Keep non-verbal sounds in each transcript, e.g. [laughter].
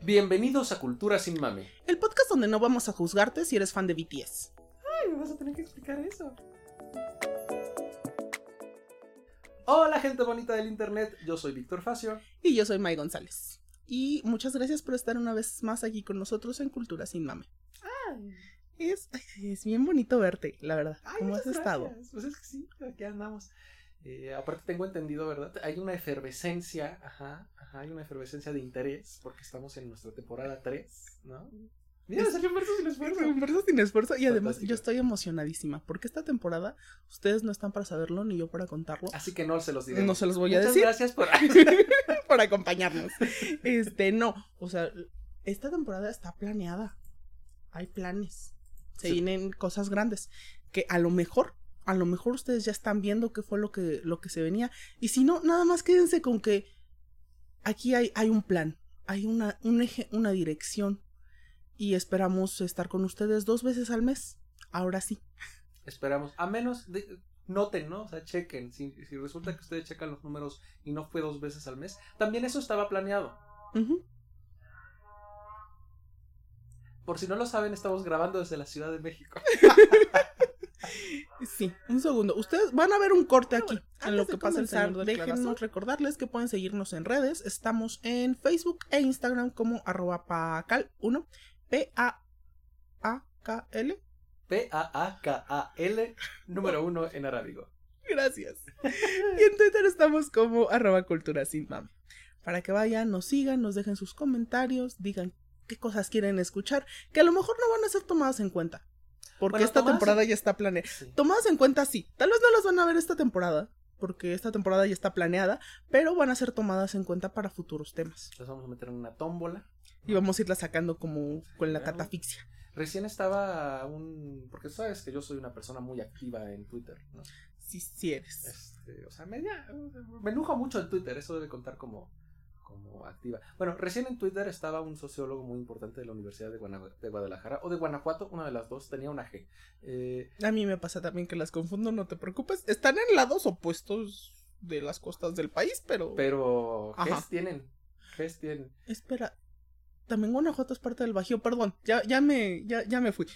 Bienvenidos a Cultura Sin Mame. El podcast donde no vamos a juzgarte si eres fan de BTS. Ay, me vas a tener que explicar eso. Hola gente bonita del internet, yo soy Víctor Facio. Y yo soy May González. Y muchas gracias por estar una vez más aquí con nosotros en Cultura Sin Mame. Es, [laughs] es bien bonito verte, la verdad. Ay, ¿Cómo has estado? Pues es que sí, aquí andamos. Eh, aparte tengo entendido, ¿verdad? Hay una efervescencia, ajá, ajá, hay una efervescencia de interés porque estamos en nuestra temporada 3, ¿no? Mira, salió un verso sin esfuerzo. Un verso sin esfuerzo. Y además Fantástico. yo estoy emocionadísima porque esta temporada ustedes no están para saberlo ni yo para contarlo. Así que no se los diré. No se los voy a decir. gracias por... [laughs] por acompañarnos. Este, no, o sea, esta temporada está planeada. Hay planes. Se Sí. vienen cosas grandes que a lo mejor, a lo mejor ustedes ya están viendo qué fue lo que lo que se venía y si no, nada más quédense con que aquí hay hay un plan, hay una un eje, una dirección y esperamos estar con ustedes dos veces al mes. Ahora sí. Esperamos. A menos, de- noten, ¿no? O sea, chequen. Si, si resulta que ustedes checan los números y no fue dos veces al mes, también eso estaba planeado. Por si no lo saben, estamos grabando desde la Ciudad de México. [laughs] Sí, un segundo. Ustedes van a ver un corte Pero aquí bueno, en lo que pasa el señor Déjenos recordarles que pueden seguirnos en redes. Estamos en Facebook e Instagram como arroba pacal1. P-A-A-K-L. P-A-A-K-A-L, número uno en arábigo. Gracias. y en Twitter estamos como arroba cultura sin. Para que vayan, nos sigan, nos dejen sus comentarios, digan qué cosas quieren escuchar, que a lo mejor no van a ser tomadas en cuenta. Porque Bueno, esta en- temporada ya está planeada. Sí. Tomadas en cuenta, sí. Tal vez no las van a ver esta temporada, porque esta temporada ya está planeada, pero van a ser tomadas en cuenta para futuros temas. Las vamos a meter en una tómbola. Y vamos a irlas sacando como con la catafixia. Recién estaba un... Porque sabes que yo soy una persona muy activa en Twitter, ¿no? Sí, sí eres. Este, o sea, me, ya- me enojo mucho en Twitter, eso debe contar como, como activa. Bueno, recién en Twitter estaba un sociólogo muy importante de la Universidad de, Guana- de Guadalajara, o de Guanajuato, una de las dos, tenía una G. Eh, A mí me pasa también que las confundo, no te preocupes. Están en lados opuestos de las costas del país, pero... pero. Gs tienen, Gs tienen. Espera. También Guanajuato es parte del Bajío, perdón. Ya, ya me, ya, ya me fui.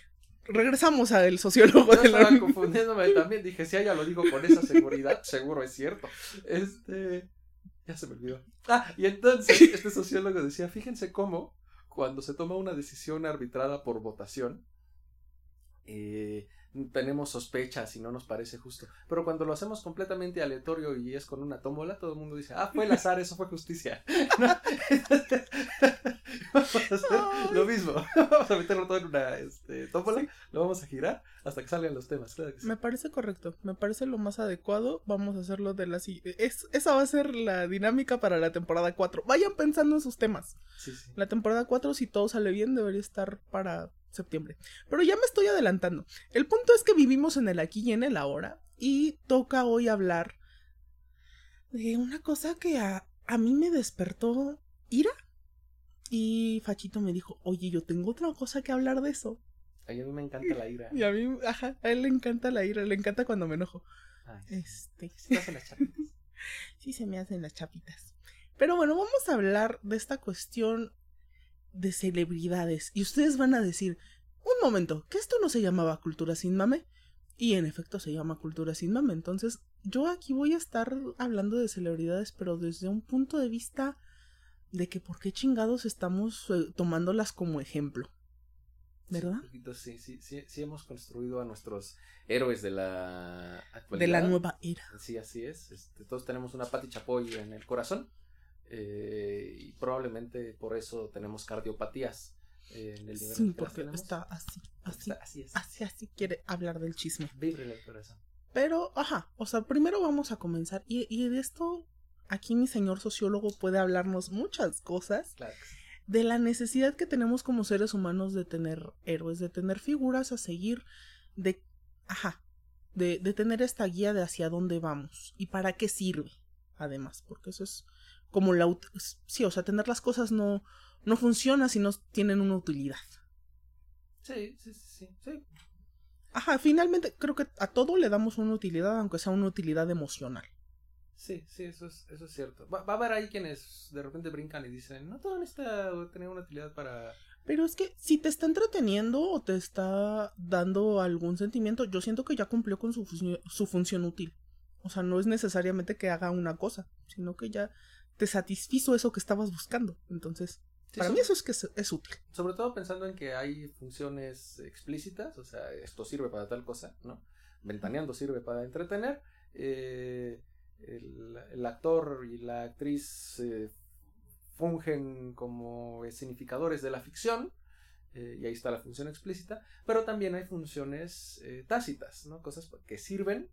Regresamos al sociólogo Yo de la estaba [laughs] confundiéndome también, dije, si ella lo digo con esa seguridad, seguro es cierto. Este, ya se me olvidó. Ah, [laughs] y entonces este sociólogo decía, fíjense cómo cuando se toma una decisión arbitrada por votación, eh, tenemos sospechas y no nos parece justo. Pero cuando lo hacemos completamente aleatorio y es con una tómbola, todo el mundo dice, ah, fue el azar, eso fue justicia. [laughs] [laughs] Vamos a hacer lo mismo. [laughs] Vamos a meterlo todo en una este, tómbola, lo vamos a girar hasta que salgan los temas. Claro que sí. Me parece correcto, me parece lo más adecuado. Vamos a hacerlo de la es Esa va a ser la dinámica para la temporada 4. Vayan pensando en sus temas. Sí. La temporada 4, si todo sale bien, debería estar para septiembre. Pero ya me estoy adelantando. El punto es que vivimos en el aquí y en el ahora. Y toca hoy hablar de una cosa que a, a mí me despertó ira. Y Fachito me dijo, oye, yo tengo otra cosa que hablar de eso. Ay, a mí me encanta la ira. [laughs] Y a mí, ajá, a él le encanta la ira, le encanta cuando me enojo. Ay, Este, sí, hacen las chapitas. [laughs] sí se me hacen las chapitas. Pero bueno, vamos a hablar de esta cuestión de celebridades. Y ustedes van a decir, un momento, que esto no se llamaba cultura sin mame. Y en efecto se llama cultura sin mame. Entonces, yo aquí voy a estar hablando de celebridades, pero desde un punto de vista de que por qué chingados estamos eh, tomándolas como ejemplo. ¿Verdad? Sí, poquito, sí, sí, sí, sí hemos construido a nuestros héroes de la actualidad. De la nueva era. Sí, así es. Este, todos tenemos una Pati Chapoy en el corazón. Eh, y probablemente por eso tenemos cardiopatías eh, en el nivel Sí, porque está así, así, Está- así es. así, así quiere hablar del chisme. Víbrele el corazón. Pero, ajá, o sea, primero vamos a comenzar. Y, y de esto, aquí mi señor sociólogo puede hablarnos muchas cosas. Claro. De la necesidad que tenemos como seres humanos de tener héroes, de tener figuras a seguir, de, ajá, de, de tener esta guía de hacia dónde vamos y para qué sirve, además, porque eso es como la... Sí, o sea, tener las cosas no, no funciona si no tienen una utilidad. Sí, sí, sí, sí. Ajá, finalmente creo que a todo le damos una utilidad, aunque sea una utilidad emocional. Sí, sí, eso es, eso es cierto. Va, va a haber ahí quienes de repente brincan y dicen, no todo necesita tener una utilidad para... Pero es que si te está entreteniendo o te está dando algún sentimiento, yo siento que ya cumplió con su, su función útil. O sea, no es necesariamente que haga una cosa, sino que ya te satisfizo eso que estabas buscando. Entonces, Sí, para mí eso es que es, es útil. Sobre todo pensando en que hay funciones explícitas, o sea, esto sirve para tal cosa, ¿no? Ventaneando sirve para entretener. eh, el, el actor y la actriz eh, fungen como escenificadores de la ficción, eh, y ahí está la función explícita, pero también hay funciones eh, tácitas, ¿no? Cosas que sirven,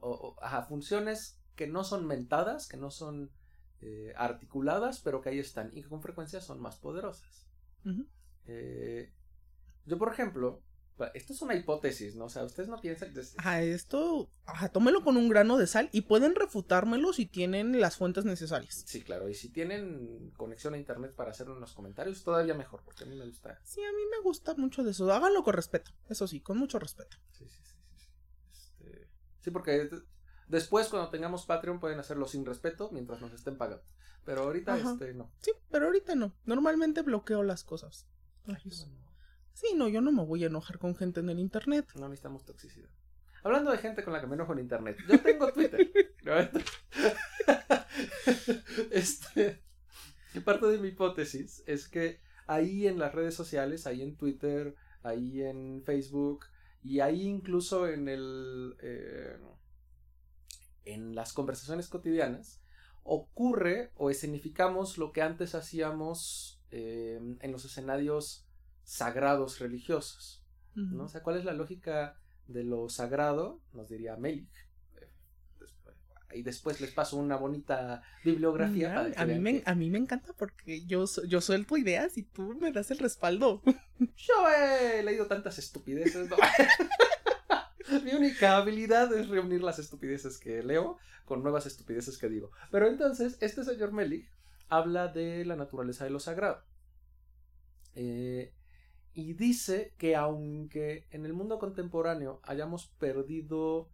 o, o- ajá, funciones que no son mentadas, que no son eh, articuladas, pero que ahí están y que con frecuencia son más poderosas. Eh, yo, por ejemplo, esto es una hipótesis, ¿no? O sea, ustedes no piensan Ajá, esto, ajá, tómelo con un grano de sal y pueden refutármelo si tienen las fuentes necesarias. Sí, claro, y si tienen conexión a internet para hacerlo en los comentarios, todavía mejor, porque a mí me gusta. Sí, a mí me gusta mucho de eso. Háganlo con respeto, eso sí, con mucho respeto. Sí, sí, sí, sí. Sí, Este, sí, porque después cuando tengamos Patreon pueden hacerlo sin respeto mientras nos estén pagando. Pero ahorita, Ajá. este, no. Sí, pero ahorita no. Normalmente bloqueo las cosas. Ay, Sí, no, yo no me voy a enojar con gente en el internet. no necesitamos toxicidad. Hablando de gente con la que me enojo en internet, yo tengo Twitter. [laughs] [laughs] este, parte de mi hipótesis es que ahí en las redes sociales, ahí en Twitter, ahí en Facebook y ahí incluso en el eh, en las conversaciones cotidianas ocurre o escenificamos lo que antes hacíamos eh, en los escenarios sagrados religiosos. ¿no? O sea, ¿cuál es la lógica de lo sagrado? Nos diría Melik. Después- Y después les paso una bonita bibliografía. Mira, para que a, mí me, que a mí me encanta porque yo, yo suelto ideas y tú me das el respaldo. Yo he leído tantas estupideces. ¿no? [laughs] [laughs] Mi única habilidad es reunir las estupideces que leo con nuevas estupideces que digo. Pero entonces, este señor Melik habla de la naturaleza de lo sagrado. Eh, y dice que aunque en el mundo contemporáneo hayamos perdido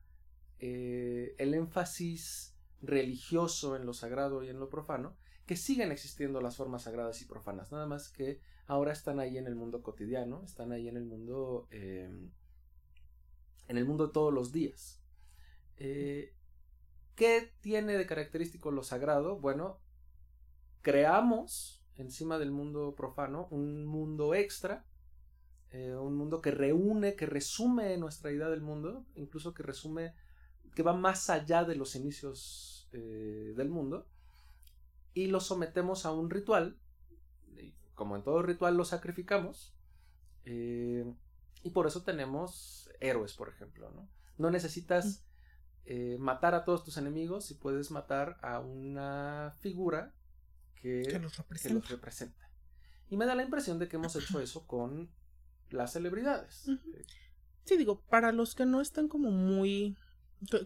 eh, el énfasis religioso en lo sagrado y en lo profano, que siguen existiendo las formas sagradas y profanas, nada más que ahora están ahí en el mundo cotidiano, están ahí en el mundo, eh, en el mundo de todos los días. Eh, ¿Qué tiene de característico lo sagrado? Bueno, creamos encima del mundo profano un mundo extra, eh, un mundo que reúne, que resume nuestra idea del mundo, incluso que resume, que va más allá de los inicios eh, del mundo, y lo sometemos a un ritual, como en todo ritual lo sacrificamos, y por eso tenemos héroes, por ejemplo, ¿no? No necesitas eh, matar a todos tus enemigos si puedes matar a una figura que, Que los que representa. los representa. Y me da la impresión de que hemos hecho eso con las celebridades. Eh, Sí, digo, para los que no están como muy...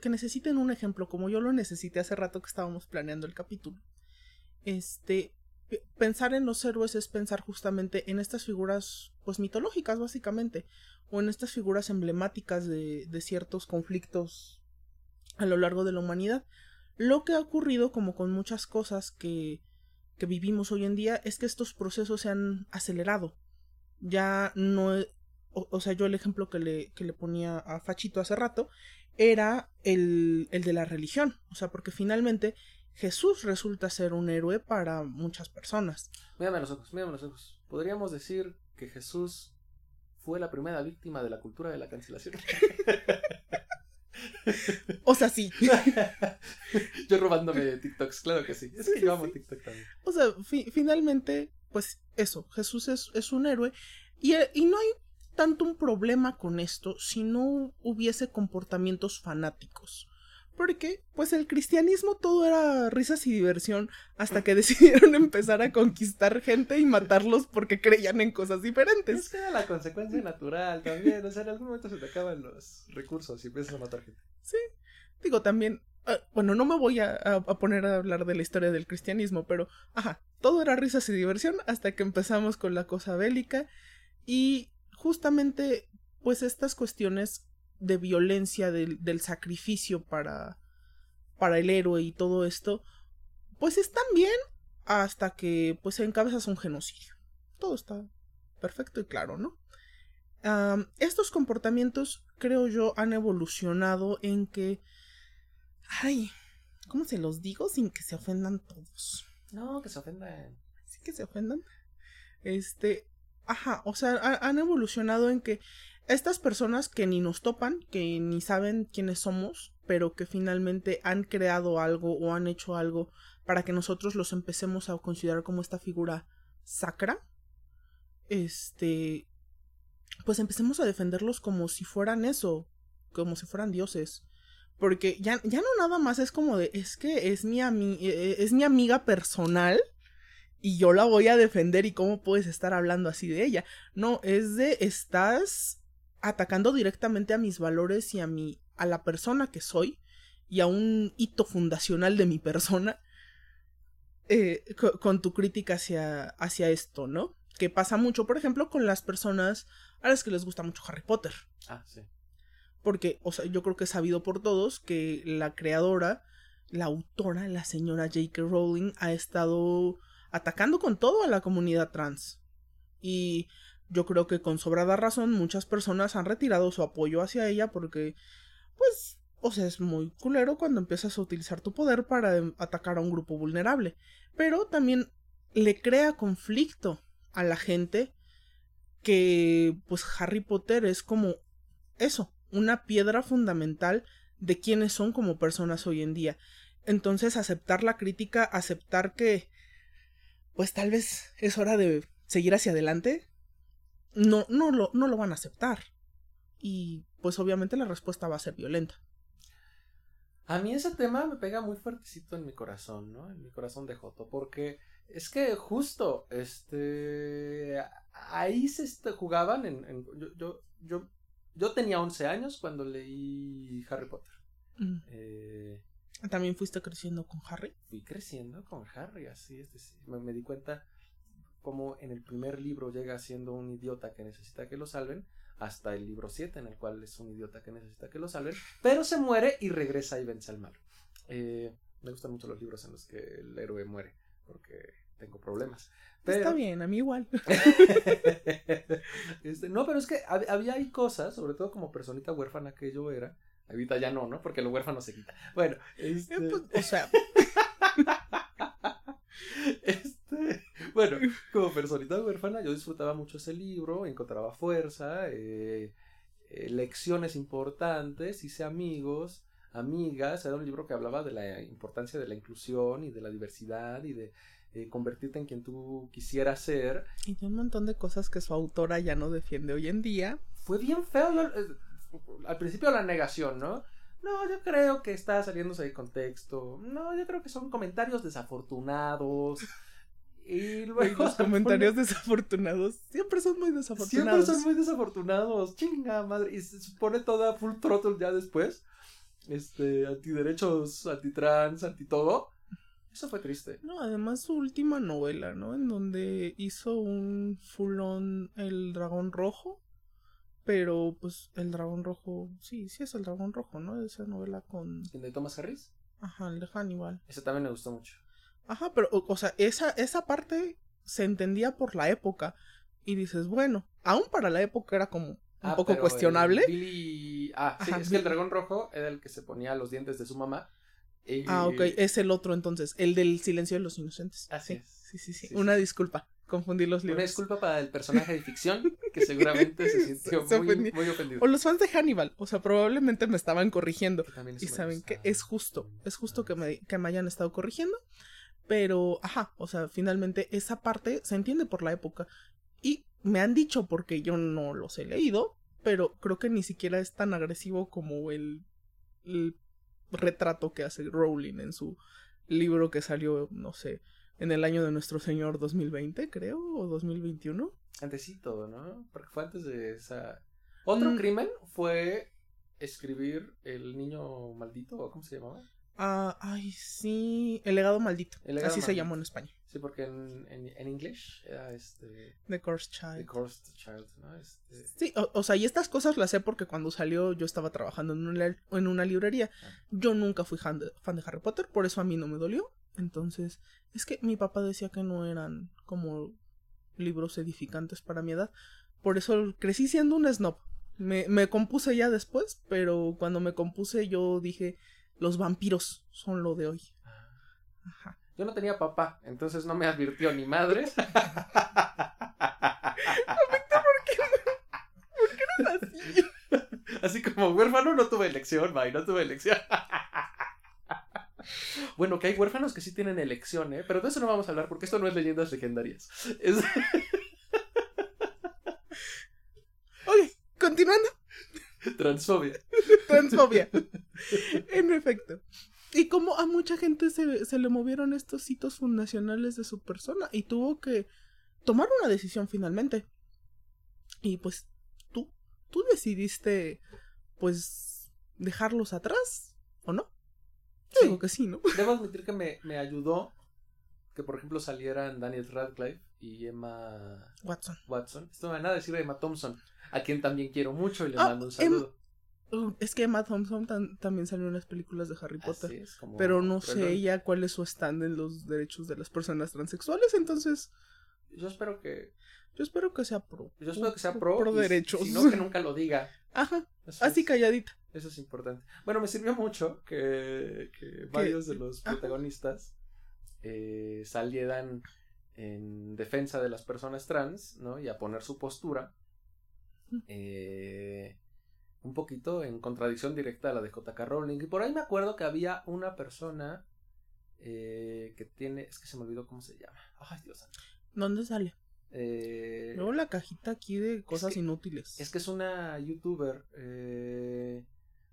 que- necesiten un ejemplo, como yo lo necesité hace rato que estábamos planeando el capítulo. Este, pensar en los héroes es pensar justamente en estas figuras, pues mitológicas básicamente, o en estas figuras emblemáticas de, de ciertos conflictos a lo largo de la humanidad. Lo que ha ocurrido, como con muchas cosas que, que vivimos hoy en día, es que estos procesos se han acelerado. Ya no, e- o, sea, yo el ejemplo que le, que le ponía a Fachito hace rato era el, el de la religión. O sea, porque finalmente Jesús resulta ser un héroe para muchas personas. Mírame los ojos, mírame los ojos. Podríamos decir que Jesús fue la primera víctima de la cultura de la cancelación. O sea, sí. [laughs] yo robándome TikToks, claro que sí. Es Sí, que yo amo sí. TikTok también. O sea, fi- finalmente, pues eso, Jesús es, es un héroe. Y, eh, y no hay tanto un problema con esto si no hubiese comportamientos fanáticos. Porque, pues el cristianismo todo era risas y diversión hasta que [laughs] decidieron empezar a conquistar gente y matarlos porque creían en cosas Es diferentes. que era la consecuencia natural también. O sea, en algún momento se te acaban los recursos y empiezas a matar gente. Digo, también, ah, bueno, no me voy a, a- a poner a hablar de la historia del cristianismo, pero, ajá, todo era risas y diversión hasta que empezamos con la cosa bélica y justamente, pues estas cuestiones de violencia, del, del sacrificio para, para el héroe y todo esto, pues están bien hasta que pues encabezas un genocidio. Todo está perfecto y claro, ¿no? estos comportamientos, creo yo, han evolucionado en que... Ay, ¿cómo se los digo sin que se ofendan todos? No, que se ofendan. Sí, que se ofendan. Este, ajá, o sea, han evolucionado en que estas personas que ni nos topan, que ni saben quiénes somos, pero que finalmente han creado algo o han hecho algo para que nosotros los empecemos a considerar como esta figura sacra, este, pues empecemos a defenderlos como si fueran eso, como si fueran dioses. Porque ya, ya no nada más es como de, es que es mi, ami e, e, es mi amiga personal y yo la voy a defender y cómo puedes estar hablando así de ella. No, es de, estás atacando directamente a mis valores y a mi, a la persona que soy y a un hito fundacional de mi persona eh, con, tu crítica hacia, hacia esto, ¿no? Que pasa mucho, por ejemplo, con las personas a las que les gusta mucho Harry Potter. Ah, sí. Porque, o sea, yo creo que es sabido por todos que la creadora, la autora, la señora J.K. Rowling, ha estado atacando con todo a la comunidad trans. Y yo creo que con sobrada razón muchas personas han retirado su apoyo hacia ella porque, pues, o sea, es muy culero cuando empiezas a utilizar tu poder para em, atacar a un grupo vulnerable. Pero también le crea conflicto a la gente que pues Harry Potter es como eso, una piedra fundamental de quiénes son como personas hoy en día. Entonces aceptar la crítica, aceptar que pues tal vez es hora de seguir hacia adelante, no, no, lo, no lo van a aceptar. Y pues obviamente la respuesta va a ser violenta. A mí ese tema me pega muy fuertecito en mi corazón, ¿no? En mi corazón de Joto, porque es que justo, este, ahí se jugaban en, yo, yo, yo, tenía 11 años cuando leí Harry Potter. Mm. Eh, ¿También fuiste creciendo con Harry? Fui creciendo con Harry, así es. Me, me di cuenta como en el primer libro llega siendo un idiota que necesita que lo salven, hasta el libro 7 en el cual es un idiota que necesita que lo salven, pero se muere y regresa y vence al malo. Eh, me gustan mucho los libros en los que el héroe muere, porque tengo problemas. Está bien, a mí igual. [laughs] Este, no, pero es que había ahí cosas, sobre todo como personita huérfana que yo era. Ahorita ya no, ¿no? Porque lo huérfano se quita. Bueno, este... Eh, pues, o sea. [laughs] Bueno, [laughs] como personita huérfana, yo disfrutaba mucho ese libro, encontraba fuerza, eh, eh, lecciones importantes, hice amigos, amigas. Era un libro que hablaba de la importancia de la inclusión y de la diversidad y de eh, convertirte en quien tú quisieras ser. Y de un montón de cosas que su autora ya no defiende hoy en día. Fue bien feo. Al principio la negación, ¿no? No, yo creo que está saliéndose de contexto. No, yo creo que son comentarios desafortunados. Y [laughs] luego. Los [laughs] comentarios desafortunados siempre son muy desafortunados. Siempre son muy desafortunados. Chinga madre. Y se pone toda full throttle ya después. Este, antiderechos, antitrans, anti todo. Eso fue triste. No, además su última novela, ¿no? En donde hizo un full on el dragón rojo. Pero pues el dragón rojo, sí, sí es el dragón rojo, ¿no? Esa novela con... ¿El de Thomas Harris? Ajá, el de Hannibal. Ese también me gustó mucho. Ajá, pero, o, sea, esa, esa parte se entendía por la época. Y dices, bueno, aún para la época era como un ah, poco cuestionable. Ah, sí, es que el dragón rojo era el que se ponía los dientes de su mamá Ah, ok, es el otro entonces, el del silencio de los inocentes. Así sí, Sí, sí, sí. Una disculpa, confundí los libros. Una disculpa para el personaje de ficción, [laughs] que seguramente se sintió muy, muy, ofendido. O los fans de Hannibal, o sea, probablemente me estaban corrigiendo. Y saben que es justo, es justo que me, que me hayan estado corrigiendo. Pero, ajá, o sea, finalmente esa parte se entiende por la época. Y me han dicho, porque yo no los he leído, pero creo que ni siquiera es tan agresivo como el, el retrato que hace Rowling en su libro que salió, no sé, en el año de nuestro Señor 2020, creo, o 2021. Antesito, ¿no? Porque fue antes de esa... Otro mm. crimen fue escribir El niño maldito, ¿o cómo se llamaba? Ah, ay, sí, El legado maldito. Así se llamó en España. Sí, porque en, en, en inglés era este... The Cursed The Child. Cursed Child, ¿no? Este... Sí, o, o sea, y estas cosas las sé porque cuando salió yo estaba trabajando en una, en una librería. Ah. Yo nunca fui fan de, fan de Harry Potter, por eso a mí no me dolió. Entonces, es que mi papá decía que no eran como libros edificantes para mi edad. Por eso crecí siendo un snob. Me, me compuse ya después, pero cuando me compuse yo dije, los vampiros son lo de hoy. Ajá. Yo no tenía papá, entonces no me advirtió ni madres. [laughs] Así. Así como huérfano no tuve elección, May, no tuve elección. Bueno, que hay huérfanos que sí tienen elección, ¿eh? Pero de eso no vamos a hablar porque esto no es leyendas legendarias. Es... Ok, continuando. Transfobia. Transfobia. [laughs] en efecto. Y como a mucha gente se, se le movieron estos hitos fundacionales de su persona y tuvo que tomar una decisión finalmente. Y pues tú, tú decidiste pues dejarlos atrás, ¿o no? Yo Sí. digo que sí, ¿no? [laughs] Debo admitir que me, me ayudó que, por ejemplo, salieran Daniel Radcliffe y Emma Watson. Watson. Esto me van a decir de Emma Thompson, a quien también quiero mucho y le Ah, mando un Em- saludo. Uh, es que Emma Thompson tan- también salió en las películas de Harry Potter. Así es, como Pero no sé ella cuál es su stand en los derechos de las personas transexuales, entonces Yo espero que yo espero que sea pro. yo espero que sea pro, pro y derechos. Si no, que nunca lo diga. [laughs] Ajá, Eso así es- calladita. Eso es importante. Bueno, me sirvió mucho que, que varios de los Ajá. protagonistas eh, salieran en defensa de las personas trans, ¿no? Y a poner su postura. Eh, un poquito en contradicción directa a la de JK Rowling. Y por ahí me acuerdo que había una persona eh, que tiene. Es que se me olvidó cómo se llama. Ay, Dios santo. ¿Dónde sale? Eh, Luego la cajita aquí de cosas que- inútiles. es que es una youtuber. eh,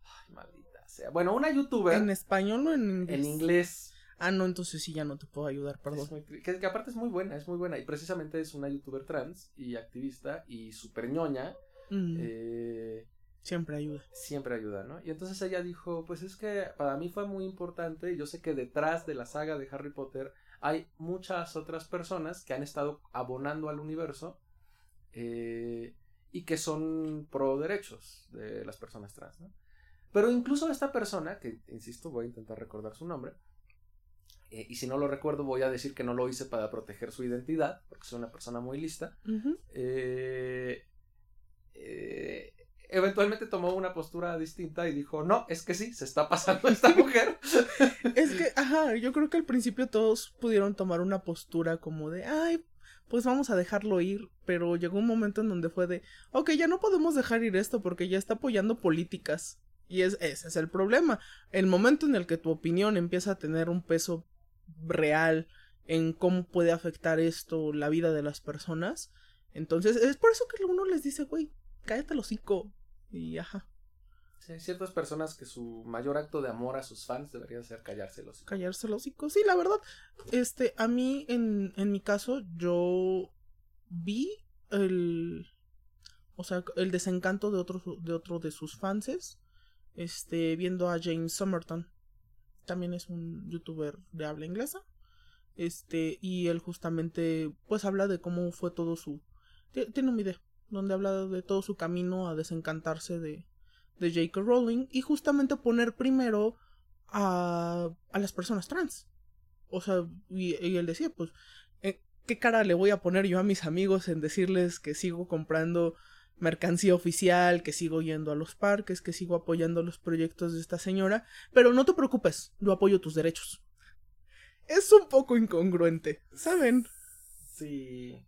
Ay, maldita sea. Bueno, una youtuber ¿En español o en inglés? en inglés. Ah, no, entonces sí ya no te puedo ayudar, perdón. Es muy que, que aparte es muy buena, es muy buena. Y precisamente es una youtuber trans y activista y super ñoña. Mm, eh, Siempre ayuda. siempre ayuda, ¿no? Y entonces ella dijo, pues es que para mí fue muy importante y yo sé que detrás de la saga de Harry Potter hay muchas otras personas que han estado abonando al universo eh, y que son pro derechos de las personas trans, ¿no? Pero incluso esta persona, que insisto, voy a intentar recordar su nombre, eh, y si no lo recuerdo voy a decir que no lo hice para proteger su identidad, porque soy una persona muy lista, eh, eh, eventualmente tomó una postura distinta y dijo, no, es que sí, se está pasando esta [laughs] mujer. Es que, ajá, yo creo que al principio todos pudieron tomar una postura como de, ay, pues vamos a dejarlo ir, pero llegó un momento en donde fue de, ok, ya no podemos dejar ir esto porque ya está apoyando políticas. Y es, ese es el problema. El momento en el que tu opinión empieza a tener un peso real en cómo puede afectar esto la vida de las personas, entonces es por eso que uno les dice, güey, cállate el hocico. Y ajá, Sí, hay ciertas personas que su mayor acto de amor a sus fans debería ser callárselos. callarse el hocico. Sí, la verdad, este, a mí, en, en mi caso, yo vi el, o sea, el desencanto de otro, de otro de sus fanses, este, viendo a James Somerton. También es un youtuber de habla inglesa. Este, y él justamente, pues habla de cómo fue todo su, ti- tiene un video donde habla de todo su camino a desencantarse de, de J.K. Rowling y justamente poner primero a, a las personas trans. O sea, y, él decía, pues, eh, ¿qué cara le voy a poner yo a mis amigos en decirles que sigo comprando mercancía oficial, que sigo yendo a los parques, que sigo apoyando los proyectos de esta señora? Pero no te preocupes, yo apoyo tus derechos. Es un poco incongruente, ¿saben? Sí.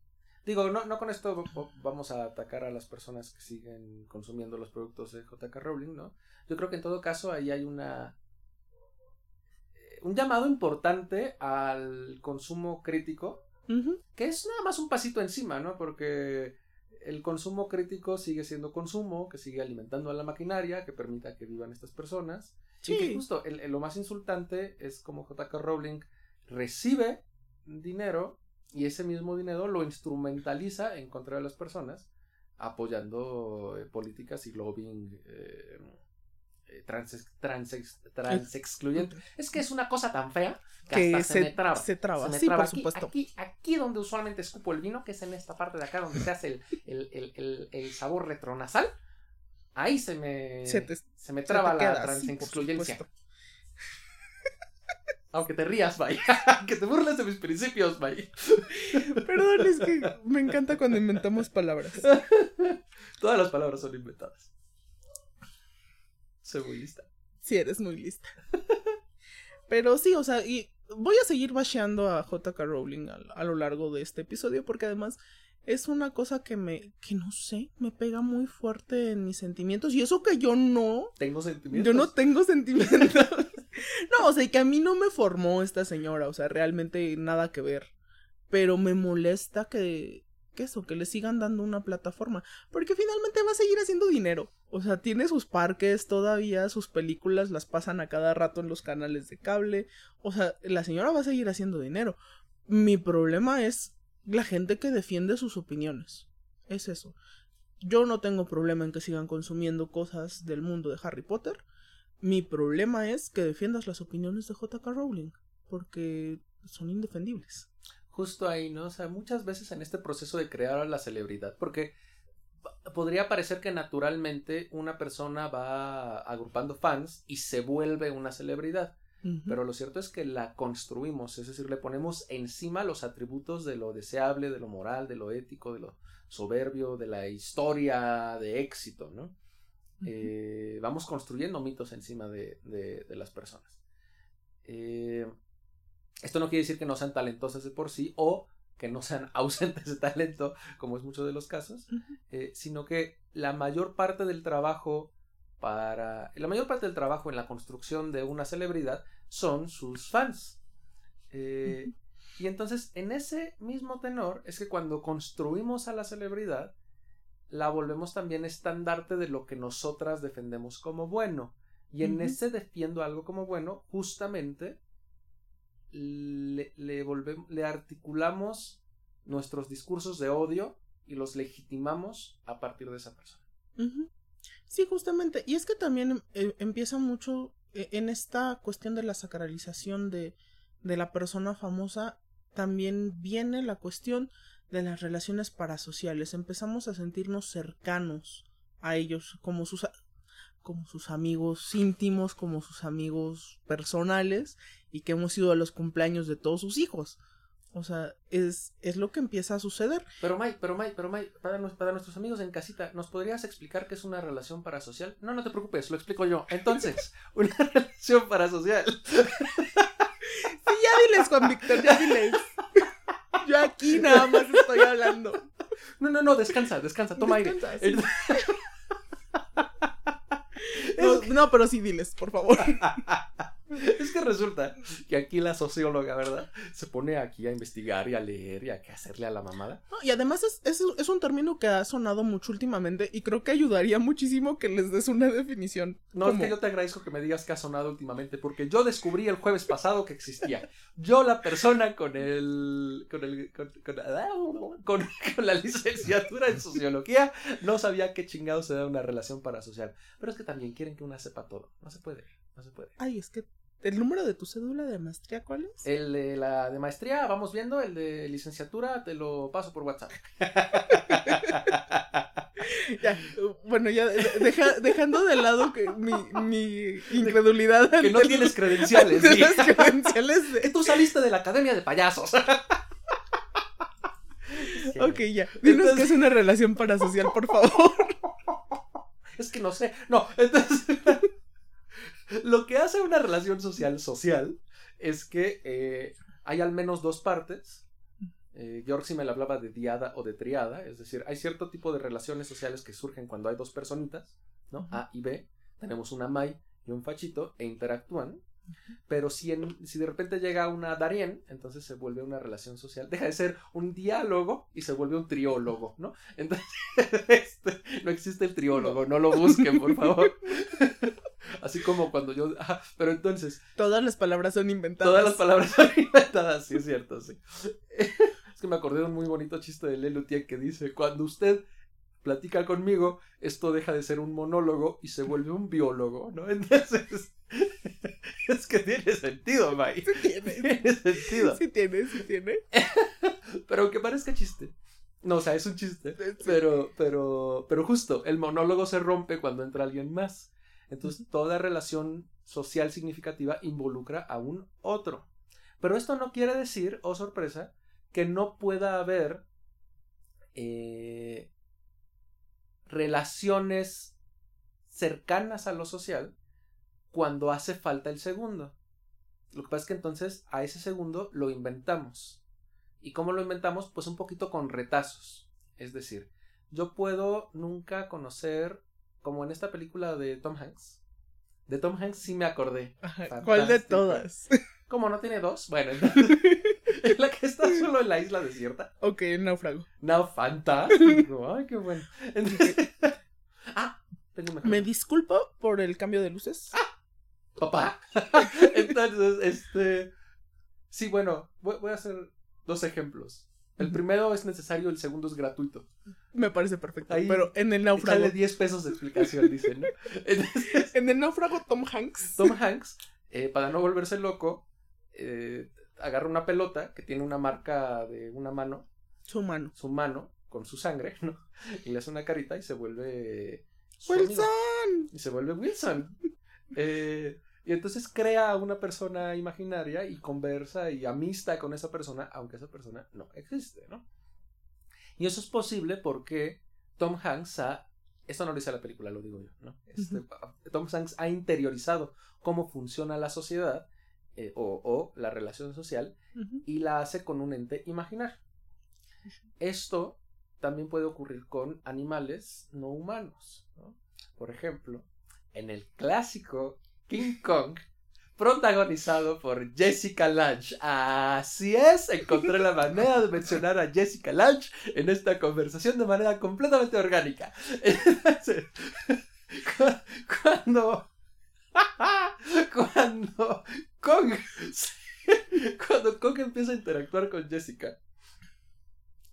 Digo, no, no con esto vamos a atacar a las personas que siguen consumiendo los productos de JK Rowling, ¿no? Yo creo que en todo caso ahí hay una... eh, Un llamado importante al consumo crítico, que es nada más un pasito encima, ¿no? Porque el consumo crítico sigue siendo consumo, que sigue alimentando a la maquinaria, que permita que vivan estas personas. Y que Sí. justo el- el- lo más insultante es como JK Rowling recibe dinero y ese mismo dinero lo instrumentaliza en contra de las personas, apoyando eh, políticas y lobbying eh, eh, trans, trans, transexcluyente. Es que es una cosa tan fea que, Que hasta se, se- me traba. se traba, Se me sí, traba. por Aquí- supuesto. Aquí, aquí donde usualmente escupo el vino, que es en esta parte de acá donde se hace el, el, el, el- sabor retronasal, ahí se me, Se te- se me traba te la sí, supuesto. Aunque te rías, May. [laughs] que te burles de mis principios, May. Perdón, es que [laughs] me encanta cuando inventamos palabras. Todas las palabras son inventadas. Soy muy lista. Sí, eres muy lista. Pero sí, o sea, y voy a seguir basheando a JK Rowling a, a lo largo de este episodio porque además es una cosa que me, que no sé, me pega muy fuerte en mis sentimientos y eso que yo no, Tengo sentimientos. yo no tengo sentimientos. No, o sea, que a mí no me formó esta señora, o sea, realmente nada que ver. Pero me molesta que, que eso, que le sigan dando una plataforma. Porque finalmente va a seguir haciendo dinero. O sea, tiene sus parques todavía, sus películas las pasan a cada rato en los canales de cable. O sea, la señora va a seguir haciendo dinero. Mi problema es la gente que defiende sus opiniones. Es eso. Yo no tengo problema en que sigan consumiendo cosas del mundo de Harry Potter. Mi problema es que defiendas las opiniones de JK Rowling. Porque son indefendibles. Justo ahí, ¿no? O sea, muchas veces en este proceso de crear a la celebridad, porque podría parecer que naturalmente una persona va agrupando fans y se vuelve una celebridad. Pero lo cierto es que la construimos, es decir, le ponemos encima los atributos de lo deseable, de lo moral, de lo ético, de lo soberbio, de la historia de éxito, ¿no? Eh, vamos construyendo mitos encima de, de- de las personas. Eh, esto no quiere decir que no sean talentosas de por sí o que no sean [laughs] ausentes de talento, como es mucho de los casos, eh, sino que la mayor parte del trabajo para la mayor parte del trabajo en la construcción de una celebridad son sus fans. Eh, y entonces, en ese mismo tenor, es que cuando construimos a la celebridad, la volvemos también estandarte de lo que nosotras defendemos como bueno. Y en ese defiendo algo como bueno, justamente le, le, volvemos, le articulamos nuestros discursos de odio y los legitimamos a partir de esa persona. Sí, justamente. Y es que también eh, empieza mucho eh, en esta cuestión de la sacralización de, de la persona famosa. También viene la cuestión de las relaciones parasociales. Empezamos a sentirnos cercanos a ellos como sus, como sus amigos íntimos, como sus amigos personales y que hemos ido a los cumpleaños de todos sus hijos. O sea, es, es lo que empieza a suceder. Pero Mike, pero Mike, pero Mike, para, nos- para nuestros amigos en casita, ¿nos podrías explicar qué es una relación parasocial? No, no te preocupes, lo explico yo. Entonces, [laughs] una relación parasocial. Sí, ya diles, Juan Víctor, ya diles. Yo aquí nada más estoy hablando. No, no, no, descansa, descansa, toma aire. Descansa, sí. [laughs] No, no, pero sí diles, por favor. [laughs] [laughs] Es que resulta que aquí la socióloga, ¿verdad? Se pone aquí a investigar y a leer y a hacerle a la mamada. No, y además es, es, es un término que ha sonado mucho últimamente y creo que ayudaría muchísimo que les des una definición. No, es que yo te agradezco que me digas que ha sonado últimamente, porque yo descubrí el jueves pasado que existía. Yo, la persona con el. con el. con, con- con- con la licenciatura en sociología, no sabía qué chingado se da una relación parasocial. Pero es que también quieren que una sepa todo. No se puede, no se puede. Ay, es que el número de tu cédula de maestría, ¿cuál es? El de la de maestría, vamos viendo, el de licenciatura, te lo paso por WhatsApp. [laughs] Ya, bueno, ya de- deja- dejando de lado que mi, mi incredulidad Que no tienes credenciales. sí. las credenciales de- Que tú saliste de la academia de payasos. [laughs] Ok, ya. Dinos Entonces- que es una relación parasocial, por favor. [laughs] Es que no sé. No, entonces. [laughs] lo que hace una relación social social es que eh, hay al menos dos partes. Eh, Georg Simmel hablaba de diada o de triada, es decir, hay cierto tipo de relaciones sociales que surgen cuando hay dos personitas, ¿no? A y B. Tenemos una Mai y un Fachito e interactúan. Pero si, en- si de repente llega una Darien, entonces se vuelve una relación social. Deja de ser un diálogo y se vuelve un triólogo, ¿no? Entonces, [laughs] este, no existe el triólogo, no lo busquen, por favor. [laughs] Así como cuando yo. ah, pero entonces, Todas las palabras son inventadas. todas las palabras son inventadas, sí es cierto, sí. [laughs] Es que me acordé de un muy bonito chiste de Lelutier que dice: Cuando usted platica conmigo, esto deja de ser un monólogo y se vuelve un biólogo, ¿no? Entonces, [laughs] es que tiene sentido, May. Sí tiene. [laughs] Tiene sentido. Sí tiene, sí tiene. [laughs] Pero aunque parezca chiste. No, o sea, es un chiste. Pero, pero, pero justo, el monólogo se rompe cuando entra alguien más. Entonces, toda relación social significativa involucra a un otro. Pero esto no quiere decir, oh sorpresa, que no pueda haber eh, relaciones cercanas a lo social cuando hace falta el segundo. Lo que pasa es que entonces a ese segundo lo inventamos. ¿Y cómo lo inventamos? Pues un poquito con retazos. Es decir, yo puedo nunca conocer, como en esta película de Tom Hanks. De Tom Hanks sí me acordé. ¿Cuál de todas? [laughs] ¿Cómo no tiene dos? Bueno, entonces, en [laughs] [laughs] la que está solo en la isla desierta. ok, náufrago. No, fantástico. Ay, qué bueno. Entonces- ah, tengo mejor. Me disculpo por el cambio de luces. Papá. [laughs] Entonces, este. Sí, bueno, voy, voy a hacer dos ejemplos. El primero es necesario, el segundo es gratuito. Me parece perfecto. Ahí- Pero en el náufrago. sale 10 pesos de explicación, dice, ¿no? Entonces, [laughs] En el náufrago, Tom Hanks. Tom Hanks, eh, para no volverse loco, eh, agarra una pelota que tiene una marca de una mano, Su mano. su mano, con su sangre, ¿no? Y le hace una carita y se vuelve. amigo. ¡Wilson! Y se vuelve Wilson. Eh, y entonces crea una persona imaginaria y conversa y amista con esa persona, aunque esa persona no existe, ¿no? Y eso es posible porque Tom Hanks ha. Esto no lo dice la película, lo digo yo, ¿no? Este, Tom Hanks ha interiorizado cómo funciona la sociedad eh, o, o la relación social y la hace con un ente imaginario. Esto también puede ocurrir con animales no humanos. ¿no? Por ejemplo, en el clásico King Kong, protagonizado por Jessica Lange. Así es, encontré la manera de mencionar a Jessica Lange en esta conversación de manera completamente orgánica. Cuando... Cuando Kong cuando Kong empieza a interactuar con Jessica.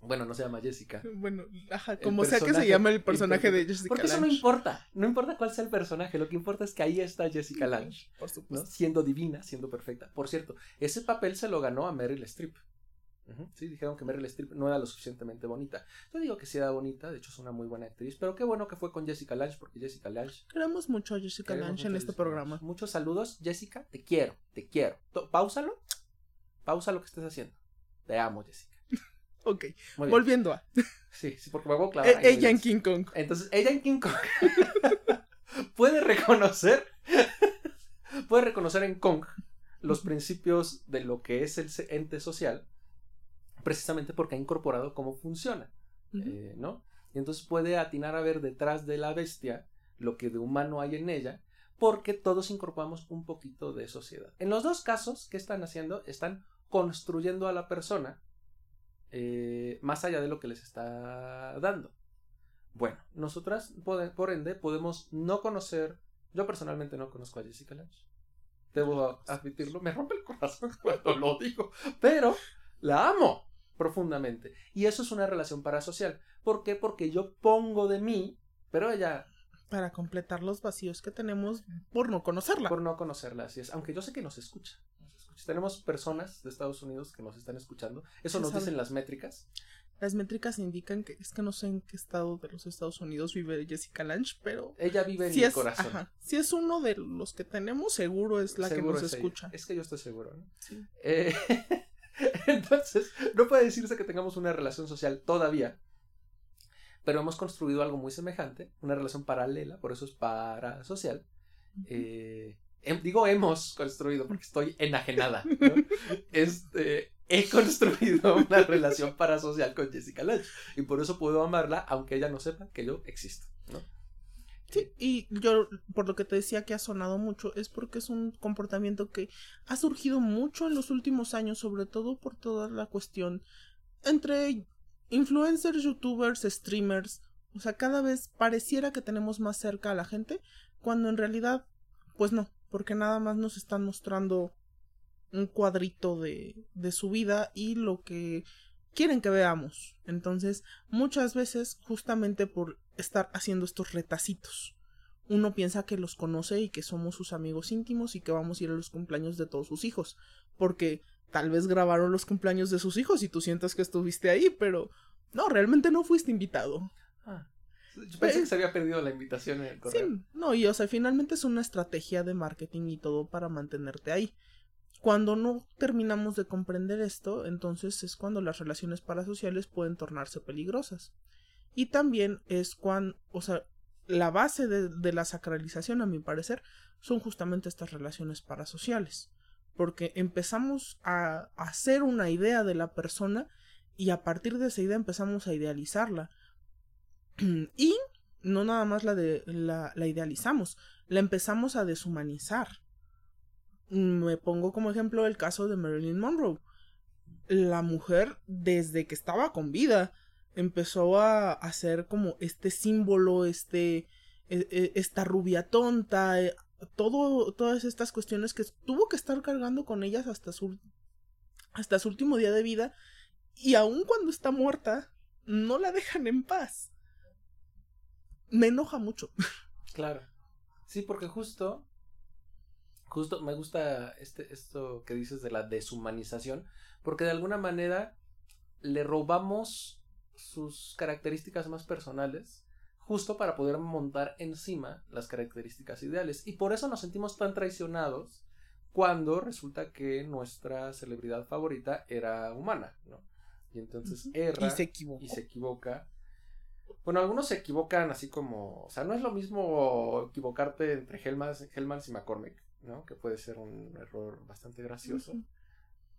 Bueno, no se llama Jessica. Bueno, ajá, como sea que se llame el personaje de. Jessica Porque eso no importa. No importa cuál sea el personaje. Lo que importa es que ahí está Jessica Lange. Por ¿no? supuesto. Siendo divina, siendo perfecta. Por cierto, ese papel se lo ganó a Meryl Streep. Sí, dijeron que Meryl Streep no era lo suficientemente bonita. Yo digo que sí era bonita, de hecho es una muy buena actriz, pero qué bueno que fue con Jessica Lange, porque Jessica Lange Queremos mucho a Jessica Lange en este programa. Muchos saludos, Jessica. Te quiero, te quiero. Páusalo. Pausa lo que estés haciendo. Te amo, Jessica. Ok, volviendo a. Sí, sí, porque me voy a clavar. E- ella en. King Kong. Entonces, ella en King Kong [laughs] puede reconocer, [laughs] puede reconocer en Kong los principios de lo que es el ente social, precisamente porque ha incorporado cómo funciona. Eh, ¿no? Y entonces puede atinar a ver detrás de la bestia lo que de humano hay en ella, porque todos incorporamos un poquito de sociedad. En los dos casos, ¿qué están haciendo? Están construyendo a la persona eh, más allá de lo que les está dando. Bueno, nosotras, por ende, podemos no conocer, yo personalmente no conozco a Jessica Lange. Debo admitirlo, me rompe el corazón [laughs] cuando lo digo, pero la amo profundamente. Y eso es una relación parasocial. ¿Por qué? Porque yo pongo de mí, pero ella, Para completar los vacíos que tenemos por no conocerla. por no conocerla, así es. Aunque yo sé que nos escucha. Escucha. Tenemos personas de Estados Unidos que nos están escuchando. Eso nos sabe. dicen las métricas. Las métricas indican que es que no sé en qué estado de los Estados Unidos vive Jessica Lange, pero Ella vive en si mi es, corazón. ajá, si es uno de los que tenemos, seguro es la Seguro que nos es ella. escucha. Es que yo estoy seguro. ¿no? Sí. Eh, [laughs] entonces, no puede decirse que tengamos una relación social todavía, pero hemos construido algo muy semejante, una relación paralela, por eso es parasocial. Eh, em- digo hemos construido porque estoy enajenada. ¿no? [laughs] Este, he construido una relación parasocial con Jessica Lange y por eso puedo amarla aunque ella no sepa que yo existo. ¿no? Sí, y yo, por lo que te decía que ha sonado mucho, es porque es un comportamiento que ha surgido mucho en los últimos años, sobre todo por toda la cuestión entre influencers, youtubers, streamers. O sea, cada vez pareciera que tenemos más cerca a la gente, cuando en realidad, pues no, porque nada más nos están mostrando un cuadrito de, de su vida y lo que quieren que veamos. Entonces, muchas veces, justamente por estar haciendo estos retacitos, uno piensa que los conoce y que somos sus amigos íntimos y que vamos a ir a los cumpleaños de todos sus hijos. Porque tal vez grabaron los cumpleaños de sus hijos y tú sientas que estuviste ahí, pero no, realmente no fuiste invitado. Ah. Yo pensé que se había perdido la invitación en el correo. Sí, no, y o sea, finalmente es una estrategia de marketing y todo para mantenerte ahí. Cuando no terminamos de comprender esto, entonces es cuando las relaciones parasociales pueden tornarse peligrosas. Y también es cuando, o sea, la base de, de la sacralización, a mi parecer, son justamente estas relaciones parasociales. Porque empezamos a hacer una idea de la persona y a partir de esa idea empezamos a idealizarla. [clears throat] y no nada más la, de, la, idealizamos, la empezamos a deshumanizar. Me pongo como ejemplo el caso de Marilyn Monroe. La mujer, desde que estaba con vida, empezó a hacer como este símbolo, este, e, e, esta rubia tonta, eh, todo, todas estas cuestiones que tuvo que estar cargando con ellas hasta su, hasta su último día de vida y aun cuando está muerta, no la dejan en paz. Me enoja mucho. Claro. Sí, porque justo. Justo me gusta este, esto que dices de la deshumanización. Porque de alguna manera le robamos sus características más personales. Justo para poder montar encima las características ideales. Y por eso nos sentimos tan traicionados cuando resulta que nuestra celebridad favorita era humana, ¿no? Y entonces erra. Y se equivoca. Y se equivoca. Bueno, algunos se equivocan así como. O sea, no es lo mismo equivocarte entre Hellmans, y McCormick, ¿no? Que puede ser un error bastante gracioso.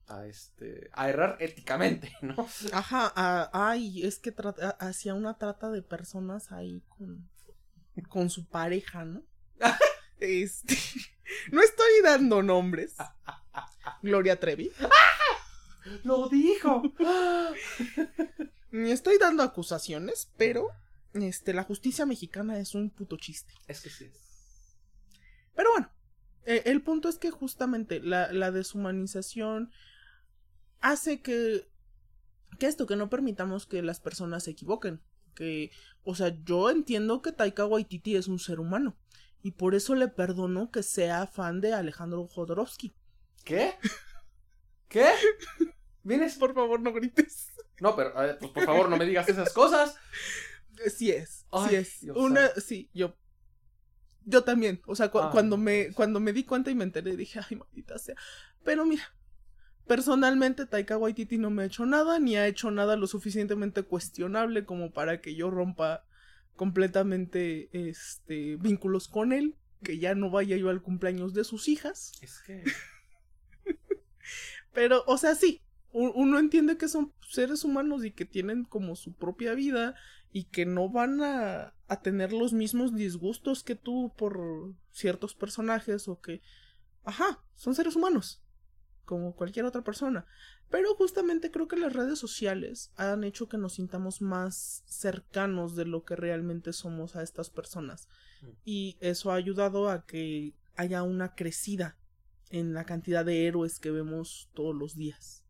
A este. A errar éticamente, [laughs] ¿no? Ajá, ay, es que hacía una trata de personas ahí con. con su pareja, ¿no? [laughs] este. [laughs] no estoy dando nombres. Gloria Trevi. ¡Lo dijo! Estoy dando acusaciones, pero este, la justicia mexicana es un puto chiste. Es que sí. Pero bueno, eh, el punto es que justamente la, la deshumanización hace que, que esto, que no permitamos que las personas se equivoquen. Que, o sea, yo entiendo que Taika Waititi es un ser humano. Y por eso le perdono que sea fan de Alejandro Jodorowsky. ¿Qué? ¿Qué? [laughs] ¿Vienes? Por favor, no grites. No, pero pues, por favor, no me digas esas cosas. Sí es, sí es. Una, sí, yo. Yo también. O sea, cuando me, cuando me di cuenta y me enteré, dije, ay, maldita sea. Pero mira, personalmente Taika Waititi no me ha hecho nada, ni ha hecho nada lo suficientemente cuestionable como para que yo rompa completamente este vínculos con él, que ya no vaya yo al cumpleaños de sus hijas. Es que [laughs] Pero, o sea, sí, uno entiende que son seres humanos y que tienen como su propia vida y que no van a, a tener los mismos disgustos que tú por ciertos personajes o que, ajá, son seres humanos, como cualquier otra persona. Pero justamente creo que las redes sociales han hecho que nos sintamos más cercanos de lo que realmente somos a estas personas. Mm. Y eso ha ayudado a que haya una crecida en la cantidad de héroes que vemos todos los días.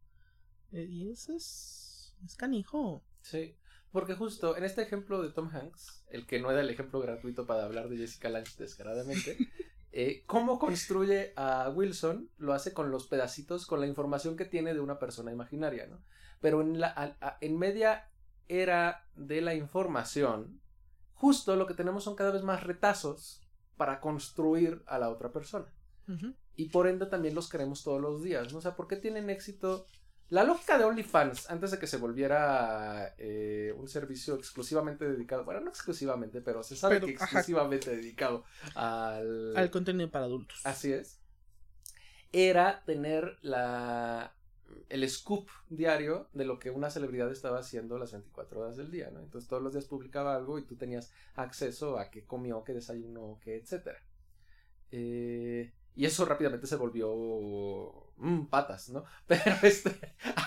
Eh, y eso es, es canijo. Sí, porque justo en este ejemplo de Tom Hanks, el que no era el ejemplo gratuito para hablar de Jessica Lange descaradamente, [laughs] eh, cómo construye a Wilson lo hace con los pedacitos, con la información que tiene de una persona imaginaria, ¿no? Pero en, la, en media era de la información, justo lo que tenemos son cada vez más retazos para construir a la otra persona. Y por ende también los queremos todos los días, ¿no? O sea, ¿por qué tienen éxito? La lógica de OnlyFans, antes de que se volviera eh, un servicio exclusivamente dedicado, bueno, no exclusivamente, pero se sabe que exclusivamente dedicado al... Al contenido para adultos. Así es. Era tener la el scoop diario de lo que una celebridad estaba haciendo las 24 horas del día, ¿no? Entonces todos los días publicaba algo y tú tenías acceso a qué comió, qué desayunó, qué etcétera. Eh, y eso rápidamente se volvió patas, ¿no? [laughs] Pero este,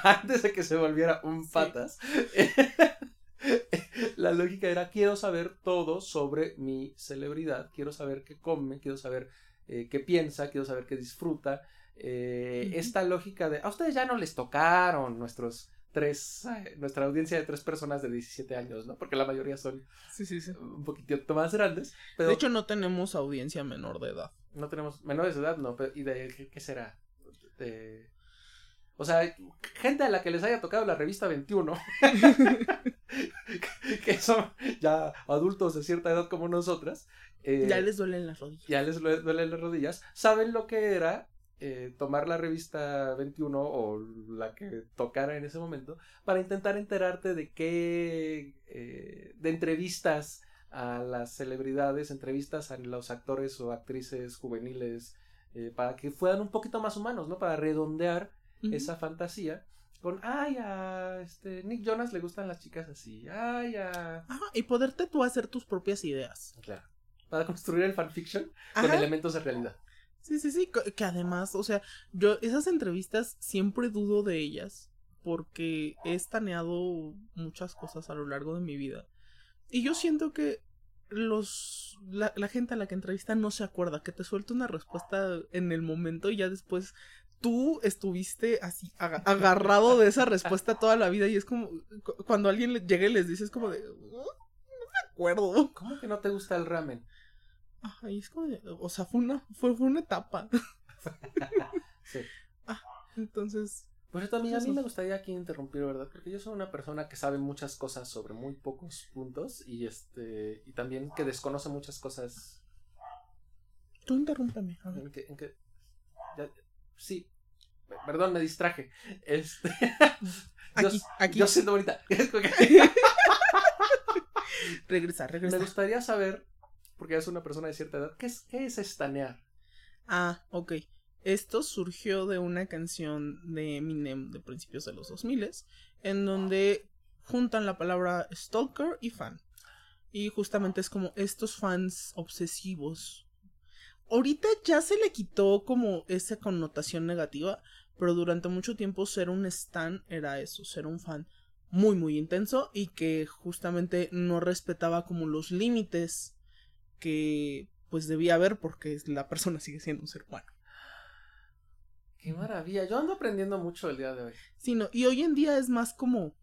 antes de que se volviera un patas, [laughs] la lógica era quiero saber todo sobre mi celebridad, quiero saber qué come, quiero saber eh, qué piensa, quiero saber qué disfruta. Eh, esta lógica de a ustedes ya no les tocaron nuestros tres, eh, nuestra audiencia de tres personas de 17 años, ¿no? Porque la mayoría son Sí, sí, sí. un poquitito más grandes. Pero De hecho, no tenemos audiencia menor de edad. No tenemos menores de edad, no, pero ¿y de qué, qué será? De... O sea, gente a la que les haya tocado la revista 21, [laughs] que- son ya adultos de cierta edad como nosotras, eh, Ya les duelen las rodillas. ya les due- duelen las rodillas, saben lo que era eh, tomar la revista 21 o la que tocara en ese momento para intentar enterarte de qué, eh, de entrevistas a las celebridades, entrevistas a los actores o actrices juveniles, eh, para que fueran un poquito más humanos, ¿no? Para redondear esa fantasía con, ay, a este, Nick Jonas le gustan las chicas así, ay, a... Ajá, y poderte tú hacer tus propias ideas. Claro. Para construir el fanfiction con elementos de realidad. Sí, sí, sí, que además, o sea, yo esas entrevistas siempre dudo de ellas porque he estaneado muchas cosas a lo largo de mi vida. Y yo siento que los la, la gente a la que entrevista no se acuerda, que te suelta una respuesta en el momento y ya después tú estuviste así aga- [laughs] agarrado de esa respuesta toda la vida y es como cu- cuando alguien le- llega y les dice es como de "Oh, no me acuerdo. ¿Cómo que no te gusta el ramen? Ajá, y es como de, o sea, fue una fue, fue una etapa. [laughs] Sí. Entonces, Por cierto, a mí, a mí Eso. me gustaría aquí interrumpir, ¿verdad? Porque yo soy una persona que sabe muchas cosas sobre muy pocos puntos y este y también que desconoce muchas cosas Tú interrúmpeme. en que, en que- ya- sí. Perdón, me distraje. Este [laughs] yo, Aquí, aquí. yo siendo bonita. [laughs] [laughs] Regresa, me regresa. gustaría saber, porque es una persona de cierta edad, ¿qué es, qué es estanear? Ah, ok. Esto surgió de una canción de Eminem de principios de los 2000 en donde juntan la palabra stalker y fan. Y justamente es como estos fans obsesivos. Ahorita ya se le quitó como esa connotación negativa, pero durante mucho tiempo ser un stan era eso, ser un fan muy muy intenso y que justamente no respetaba como los límites que pues debía haber porque la persona sigue siendo un ser humano. Qué maravilla. Yo ando aprendiendo mucho el día de hoy. Sí, no, y hoy en día es más como,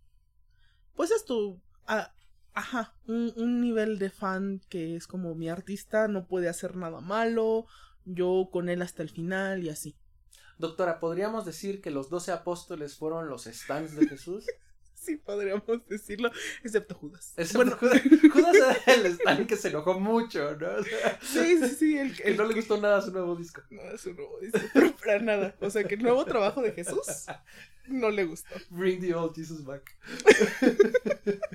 pues esto, ah, ajá, un, un nivel de fan que es como mi artista no puede hacer nada malo, yo con él hasta el final y así. Doctora, ¿podríamos decir que los doce apóstoles fueron los stands de Jesús? [laughs] Sí, podríamos decirlo, excepto Judas. Excepto Bueno, Judas, Judas era [laughs] el stand que se enojó mucho, ¿no? O sea, sí, sí, sí, el, que el no le gustó nada su nuevo disco. No, es un nuevo disco, pero para nada. O sea, que el nuevo trabajo de Jesús no le gustó. Bring the old Jesus back. [laughs]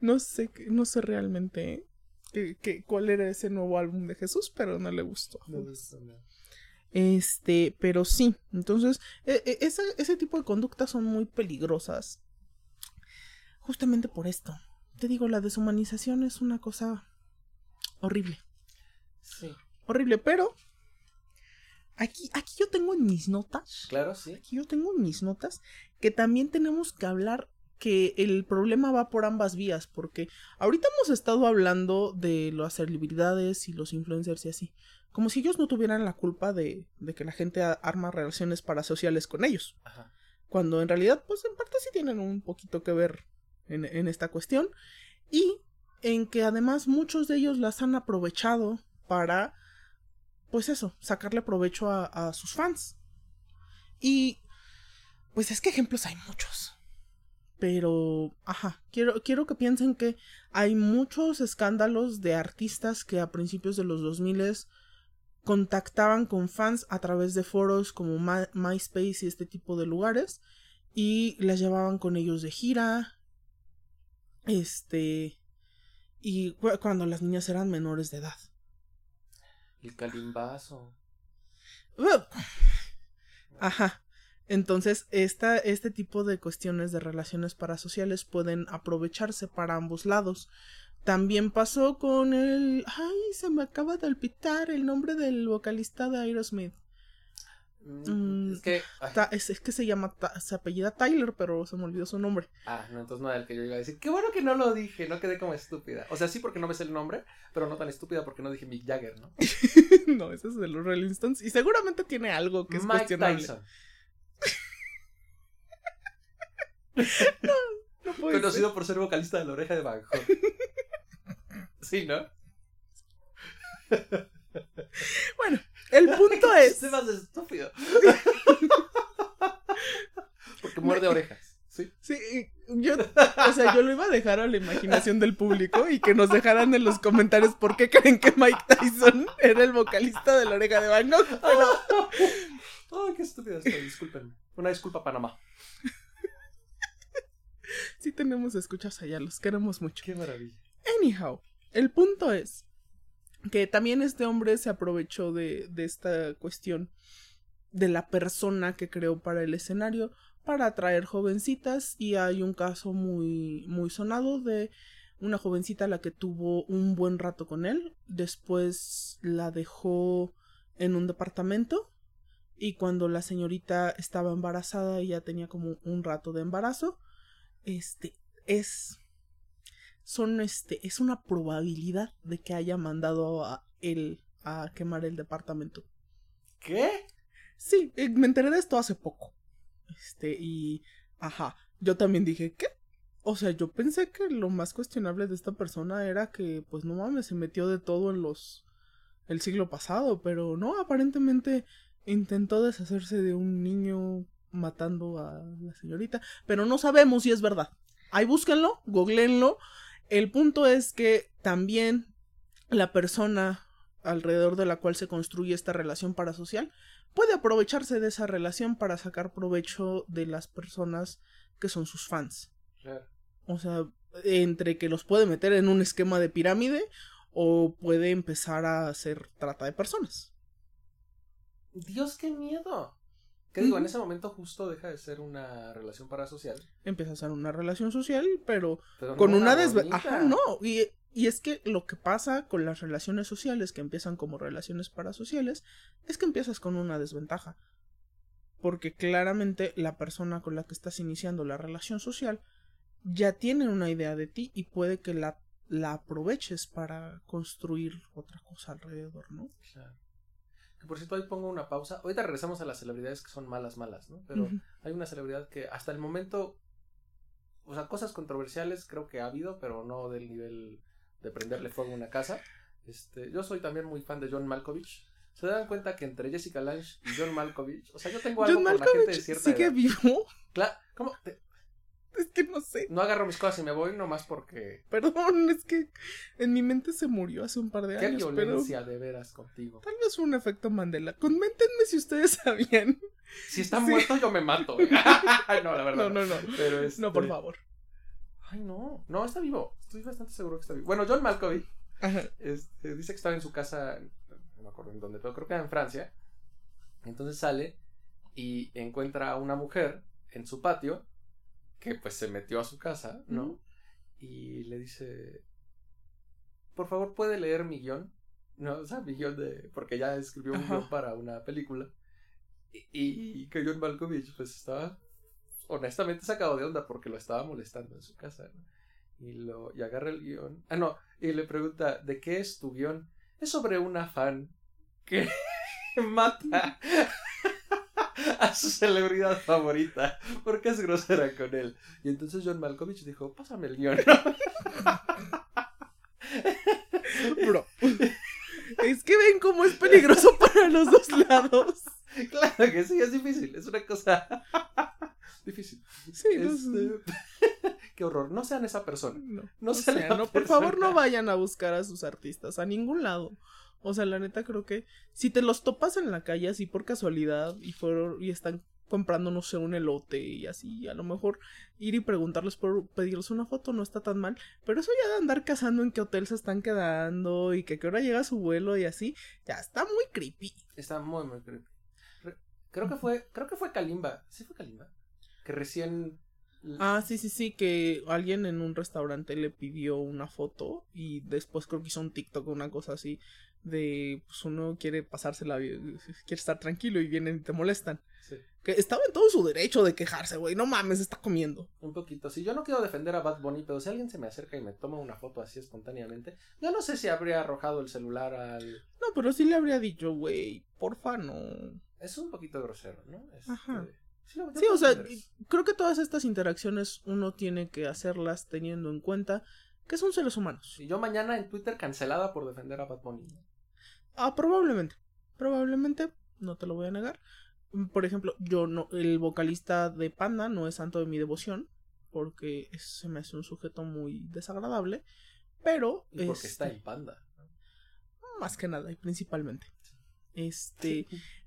No sé, no sé realmente qué- qué- cuál era ese nuevo álbum de Jesús, pero no le gustó. No le gustó nada. Este, pero sí, entonces, e- e- ese, ese tipo de conductas son muy peligrosas. Justamente por esto. Te digo, la deshumanización es una cosa horrible. Sí, Horrible, pero aquí, aquí yo tengo en mis notas. claro, sí. Aquí yo tengo en mis notas que también tenemos que hablar que el problema va por ambas vías, porque ahorita hemos estado hablando de las celebridades y los influencers y así, como si ellos no tuvieran la culpa de, de que la gente arma relaciones parasociales con ellos, Ajá. cuando en realidad, pues en parte sí tienen un poquito que ver en, esta cuestión, y en que además muchos de ellos las han aprovechado para, pues eso, sacarle provecho a, sus fans. Y pues es que ejemplos hay muchos. Pero, ajá, quiero, quiero que piensen que hay muchos escándalos de artistas que a principios de los 2000 contactaban con fans a través de foros como My- MySpace y este tipo de lugares y las llevaban con ellos de gira. Este. Y cu- cuando las niñas eran menores de edad. El calimbazo. Ajá. Entonces, esta, este tipo de cuestiones de relaciones parasociales pueden aprovecharse para ambos lados. También pasó con el... Ay, se me acaba de olvidar el nombre del vocalista de Aerosmith. Mm, es que. Ta- es, es que se llama... Ta- se apellida Tyler, pero se me olvidó su nombre. ah, no, entonces no era el que yo iba a decir. Qué bueno que no lo dije, no quedé como estúpida. O sea, sí porque no me sé el nombre, pero no tan estúpida porque no dije Mick Jagger, ¿no? [laughs] no, ese es de los Rolling Stones. Y seguramente tiene algo que es Mike cuestionable. Tyson. [laughs] No, no puede Conocido ser. por ser vocalista de la oreja de Gogh. [laughs] Sí, ¿no? Bueno, el punto [laughs] es. Este más estúpido. [laughs] Porque muerde orejas. Sí. Sí, yo, o sea, yo lo iba a dejar a la imaginación del público y que nos dejaran en los comentarios por qué creen que Mike Tyson era el vocalista de la oreja de Van Gogh. [laughs] Pero Ay, qué estúpido estoy. Disculpen. Una disculpa, Panamá. sí tenemos escuchas allá, los queremos mucho. Qué maravilla. Anyhow, el punto es que también este hombre se aprovechó de, de esta cuestión de la persona que creó para el escenario para atraer jovencitas y hay un caso muy muy sonado de una jovencita a la que tuvo un buen rato con él, después la dejó en un departamento y cuando la señorita estaba embarazada y ya tenía como un rato de embarazo, este es son este es una probabilidad de que haya mandado a él a quemar el departamento. ¿Qué? Sí, eh, me enteré de esto hace poco. Este, y. Ajá. Yo también dije, ¿qué? O sea, yo pensé que lo más cuestionable de esta persona era que, pues no mames, se metió de todo en los. el siglo pasado, pero no, aparentemente intentó deshacerse de un niño matando a la señorita, pero no sabemos si es verdad. Ahí búsquenlo, googleenlo. El punto es que también la persona alrededor de la cual se construye esta relación parasocial puede aprovecharse de esa relación para sacar provecho de las personas que son sus fans. Claro. O sea, entre que los puede meter en un esquema de pirámide o puede empezar a hacer trata de personas. Dios, qué miedo. ¿Qué digo? En ese momento justo deja de ser una relación parasocial. Empieza a ser una relación social, pero Pero con no una desventaja. Ajá, no. Y, y es que lo que pasa con las relaciones sociales, que empiezan como relaciones parasociales, es que empiezas con una desventaja. Porque claramente la persona con la que estás iniciando la relación social ya tiene una idea de ti y puede que la, la aproveches para construir otra cosa alrededor, ¿no? Claro. Que por cierto, ahí pongo una pausa. Ahorita regresamos a las celebridades que son malas, malas, ¿no? Pero hay una celebridad que hasta el momento. O sea, cosas controversiales creo que ha habido, pero no del nivel de prenderle fuego a una casa. Este, yo soy también muy fan de John Malkovich. ¿Se dan cuenta que entre Jessica Lange y John Malkovich, o sea, yo tengo algo John con la gente de cierta sigue edad. vivo. Cla- ¿Cómo? Te- Es que no sé. no agarro mis cosas y me voy nomás porque Perdón, [laughs] es que en mi mente se murió hace un par de qué años. pero violencia de veras contigo. Tal vez fue un efecto Mandela. Coméntenme si ustedes [laughs] sabían. Si está Sí. muerto yo me mato. [laughs] No, la verdad. No, no, no. Pero este... No, por favor. Ay, no. No, está vivo. Estoy bastante seguro que está vivo. Bueno, John Malkovich este, dice que estaba en su casa, no me acuerdo en dónde, pero creo que era en Francia. Entonces sale y encuentra a una mujer en su patio que pues se metió a su casa, ¿no? Y le dice, por favor, ¿puede leer mi guion? No, o sea, mi guion de... porque ya escribió un Ajá. guion para una película. Y, y que John Malkovich pues estaba honestamente sacado de onda porque lo estaba molestando en su casa, ¿no? Y, lo, y agarra el guion. Ah, no. Y le pregunta, ¿de qué es tu guion? Es sobre una fan que [laughs] mata a su celebridad favorita porque es grosera con él. Y entonces John Malkovich dijo, pásame el guion. [laughs] Bro. Es que ven cómo es peligroso para los dos lados. claro que sí, es difícil. Es una cosa [laughs] difícil. Sí, Este, [laughs] Qué horror. No sean esa persona. no. No sean no, por favor, persona. no vayan a buscar a sus artistas a ningún lado. O sea, la neta creo que si te los topas en la calle así por casualidad y fueron y están comprando no sé un elote y así, a lo mejor ir y preguntarles por pedirles una foto no está tan mal, pero eso ya de andar cazando en qué hotel se están quedando y que a qué hora llega su vuelo y así, ya está muy creepy. Está muy, muy creepy. Re- Creo que fue, creo que fue Kalimba. ¿Sí fue Kalimba? Que recién. Ah, sí, sí, sí, que alguien en un restaurante le pidió una foto y después creo que hizo un TikTok o una cosa así de pues uno quiere pasársela, quiere estar tranquilo y vienen y te molestan. Sí, Que estaba en todo su derecho de quejarse, güey, no mames, está comiendo. un poquito. Si yo no quiero defender a Bad Bunny, pero si alguien se me acerca y me toma una foto así espontáneamente, yo no sé si habría arrojado el celular al. No, pero sí le habría dicho, güey, porfa, no. Es un poquito grosero, ¿no? Este, Ajá. Sí, Sí, o sea, creo que todas estas interacciones uno tiene que hacerlas teniendo en cuenta que son seres humanos. Y yo mañana en Twitter cancelada por defender a Bad Bunny. Ah, probablemente. Probablemente, no te lo voy a negar. Por ejemplo, yo no, el vocalista de Panda no es santo de mi devoción, porque se me hace un sujeto muy desagradable, pero Y porque está este, en panda. más que nada y principalmente. Este,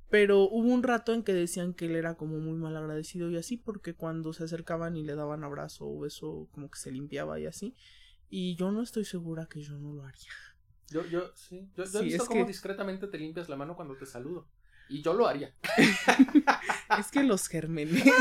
pero hubo un rato en que decían que él era como muy mal agradecido y así, porque cuando se acercaban y le daban abrazo o beso, como que se limpiaba y así. Y yo no estoy segura que yo no lo haría. Yo, yo, sí. Yo, yo Sí, he visto cómo que- discretamente te limpias la mano cuando te saludo. Y yo lo haría. [laughs] Es que los gérmenes. [laughs]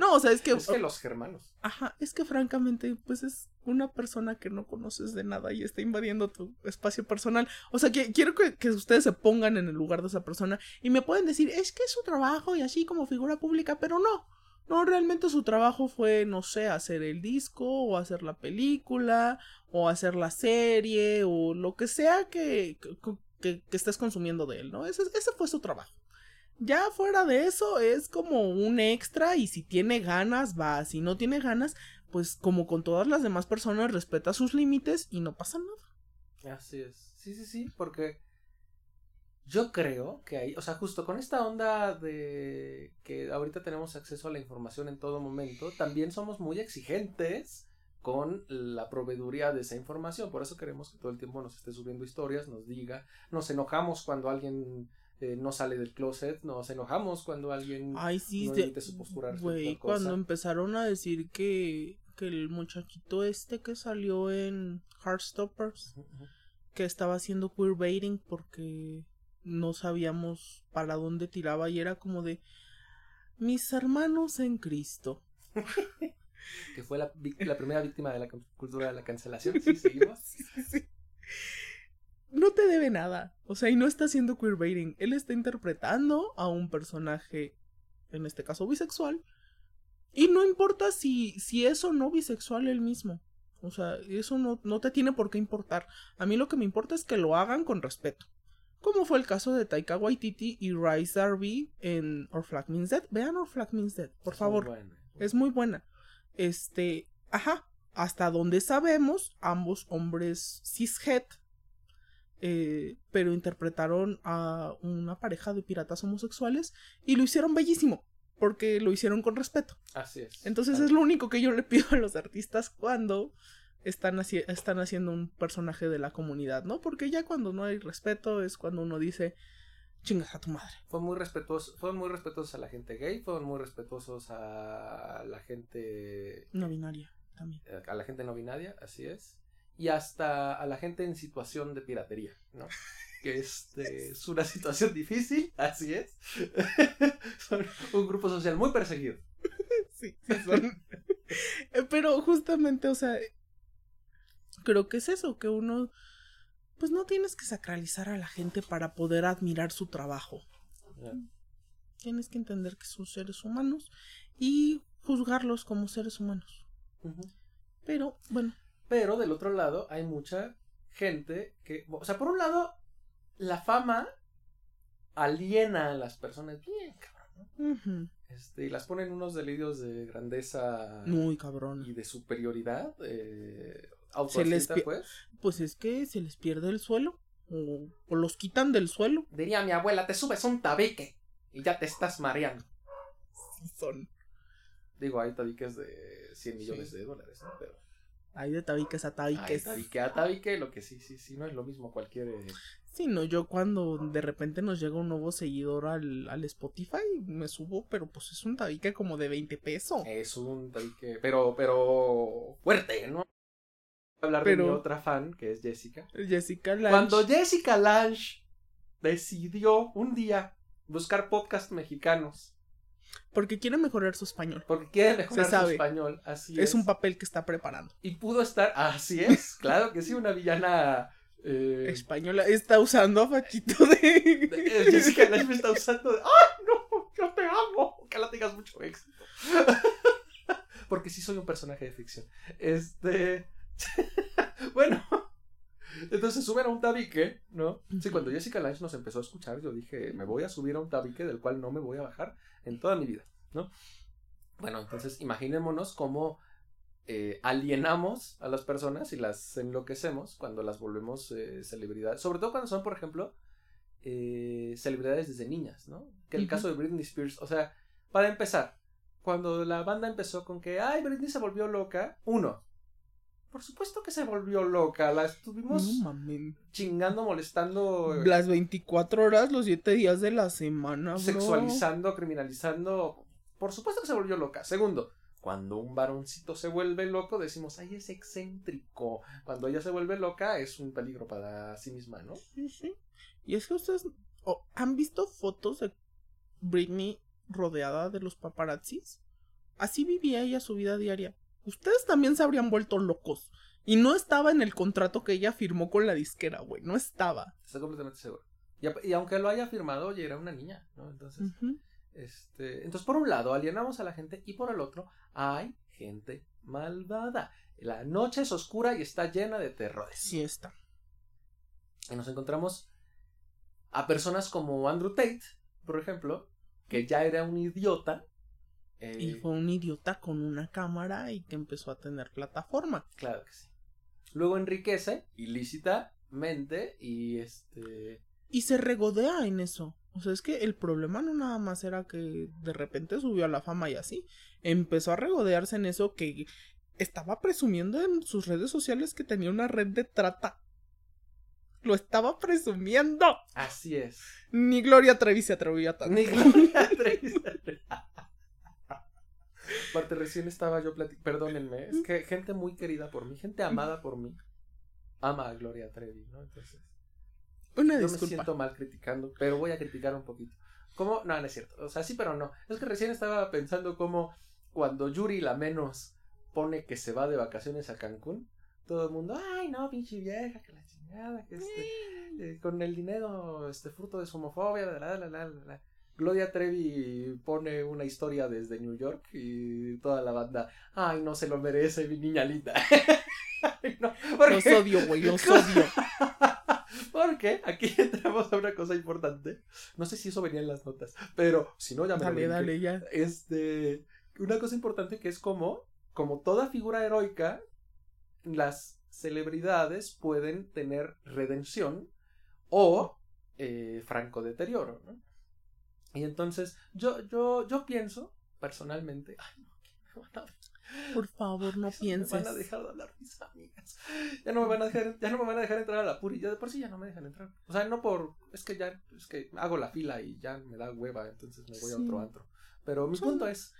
No, o sea, es que, Es que los germanos. ajá, es que francamente, pues es una persona que no conoces de nada y está invadiendo tu espacio personal. O sea, que quiero que, que ustedes se pongan en el lugar de esa persona y me pueden decir, es que es su trabajo y así como figura pública, pero no. No, realmente su trabajo fue, no sé, hacer el disco o hacer la película o hacer la serie o lo que sea que, que, que estés consumiendo de él, ¿no? Ese, ese fue su trabajo. Ya fuera de eso es como un extra y si tiene ganas va, si no tiene ganas, pues como con todas las demás personas respeta sus límites y no pasa nada. Así es. Sí, sí, sí, porque yo creo que ahí, o sea, justo con esta onda de que ahorita tenemos acceso a la información en todo momento, también somos muy exigentes con la proveeduría de esa información. Por eso queremos que todo el tiempo nos esté subiendo historias, nos diga, nos enojamos cuando alguien eh, no sale del closet, nos enojamos cuando alguien Ay, sí, no de- su postura respecto a güey, cuando empezaron a decir que, que el muchachito este que salió en Heartstoppers, que estaba haciendo queerbaiting porque no sabíamos para dónde tiraba y era como de mis hermanos en Cristo. que fue la, la primera víctima de la cu- cultura de la cancelación. Sí, seguimos. No te debe nada. O sea, y no está haciendo queerbaiting. Él está interpretando a un personaje, en este caso bisexual. Y no importa si, si es o no bisexual él mismo. O sea, eso no, no te tiene por qué importar. A mí lo que me importa es que lo hagan con respeto. Como fue el caso de Taika Waititi y Rice Darby en Our Flag Means Dead. Vean Our Flag Means Dead, por favor. Muy bueno. Es muy buena. Este, ajá, hasta donde sabemos, ambos hombres cishet, eh, pero interpretaron a una pareja de piratas homosexuales y lo hicieron bellísimo, porque lo hicieron con respeto. Así es. Entonces es lo único que yo le pido a los artistas cuando están, haci- están haciendo un personaje de la comunidad, ¿no? Porque ya cuando no hay respeto es cuando uno dice, chingas a tu madre. Fue muy respetuoso, fueron muy respetuosos a la gente gay, fueron muy respetuosos a la gente No binaria también. a la gente no binaria, así es, y hasta a la gente en situación de piratería, ¿no? Que este, es una [laughs] situación difícil, así es. [laughs] Son un grupo social muy perseguido. Sí, sí son. [laughs] Eh, Pero justamente, o sea, creo que es eso, que uno, pues no tienes que sacralizar a la gente para poder admirar su trabajo. Tienes que entender que son seres humanos y juzgarlos como seres humanos. Pero, bueno, Pero del otro lado hay mucha gente que, o sea, por un lado, la fama aliena a las personas bien, cabrón, Este, y las ponen unos delirios de grandeza muy cabrón. y de superioridad, eh, Se les pues. Pues es que se les pierde el suelo o, o los quitan del suelo. Diría mi abuela, te subes un tabique y ya te estás mareando. Sí son. Digo, hay tabiques de 100 millones Sí. de dólares, ¿no? Pero Hay de tabiques a hay tabiques. tabique a tabique, lo que sí, sí, sí, no es lo mismo cualquier... eh, Sí, no, yo cuando de repente nos llega un nuevo seguidor al, al Spotify, me subo, pero pues es un tabique como de 20 pesos. Es un tabique, pero, pero fuerte, ¿no? Hablar de Pero- mi otra fan, que es Jessica. Jessica Lange. Cuando Jessica Lange decidió un día buscar podcast mexicanos Porque quiere mejorar su español. porque quiere mejorar su español, así Es es. un papel que está preparando. y pudo estar, así es, [laughs] claro que sí, una villana eh, Española está usando a Fachito de... eh, Jessica Lange me está usando de, ¡ay no! ¡Yo te amo! Ojalá tengas mucho éxito. [laughs] Porque sí soy un personaje de ficción. Este. [laughs] bueno. Entonces suben a un tabique, ¿no? Sí, cuando Jessica Lange nos empezó a escuchar, yo dije, me voy a subir a un tabique del cual no me voy a bajar en toda mi vida. ¿no? Bueno, entonces imaginémonos cómo eh, alienamos a las personas y las enloquecemos cuando las volvemos eh, celebridades. Sobre todo cuando son, por ejemplo, eh, celebridades desde niñas, ¿no? Que el caso de Britney Spears, o sea, para empezar, cuando la banda empezó con que, ay, Britney se volvió loca, uno, por supuesto que se volvió loca, la estuvimos No chingando, molestando, Las 24 horas, los 7 días de la semana, bro. sexualizando, criminalizando, por supuesto que se volvió loca. Segundo, cuando un varoncito se vuelve loco, decimos, ay, es excéntrico. Cuando ella se vuelve loca, es un peligro para sí misma, ¿no? Sí, sí. Y es que ustedes oh, han visto fotos de Britney rodeada de los paparazzis. Así vivía ella su vida diaria. Ustedes también se habrían vuelto locos. Y no estaba en el contrato que ella firmó con la disquera, güey. No estaba. Estoy completamente seguro. Y, aunque lo haya firmado, oye, era una niña, ¿no? Entonces, este, entonces, por un lado, alienamos a la gente y por el otro, hay gente malvada. La noche es oscura y está llena de terrores. Sí está. Y nos encontramos a personas como Andrew Tate, por ejemplo, que ya era un idiota. Eh, Y fue un idiota con una cámara y que empezó a tener plataforma. Claro que sí. Luego enriquece ilícitamente y este... Y se regodea en eso. O sea, es que el problema no nada más era que de repente subió a la fama y así. Empezó a regodearse en eso que estaba presumiendo en sus redes sociales que tenía una red de trata. Lo estaba presumiendo. Así es. Ni Gloria Trevi se atrevió a tanto. Ni Gloria Trevi. Aparte, recién estaba yo platicando. Perdónenme, es que gente muy querida por mí, gente amada por mí, ama a Gloria Trevi, ¿no? Entonces, Una yo me siento mal criticando, pero voy a criticar un poquito. ¿Cómo? No, no es cierto. O sea, sí, pero no. Es que recién estaba pensando cómo cuando Yuri la menos pone que se va de vacaciones a Cancún, todo el mundo, ay, no, pinche vieja, que la chingada, que este, eh, con el dinero, este, fruto de su homofobia, la, la, la, la, la. Gloria Trevi pone una historia desde New York y toda la banda, ay, no se lo merece, mi niña linda. [laughs] Ay, no, ¿por Los odio, güey, los odio. [laughs] Porque aquí entramos a una cosa importante. No sé si eso venía en las notas, pero si no, ya me lo Dale, brinqué. dale, ya. Este, una cosa importante que es como, como toda figura heroica, las celebridades pueden tener redención o eh, franco deterioro, ¿no? Y entonces, yo, yo, yo pienso, personalmente, ay, no, me van a Por favor, no me pienses. van a dejar de hablar mis amigas. Ya no me van a dejar, ya no me van a dejar entrar a la puri. Ya de por sí ya no me dejan entrar. O sea, no por, es que ya, es que hago la fila y ya me da hueva, entonces me voy a otro antro. Pero mi punto es,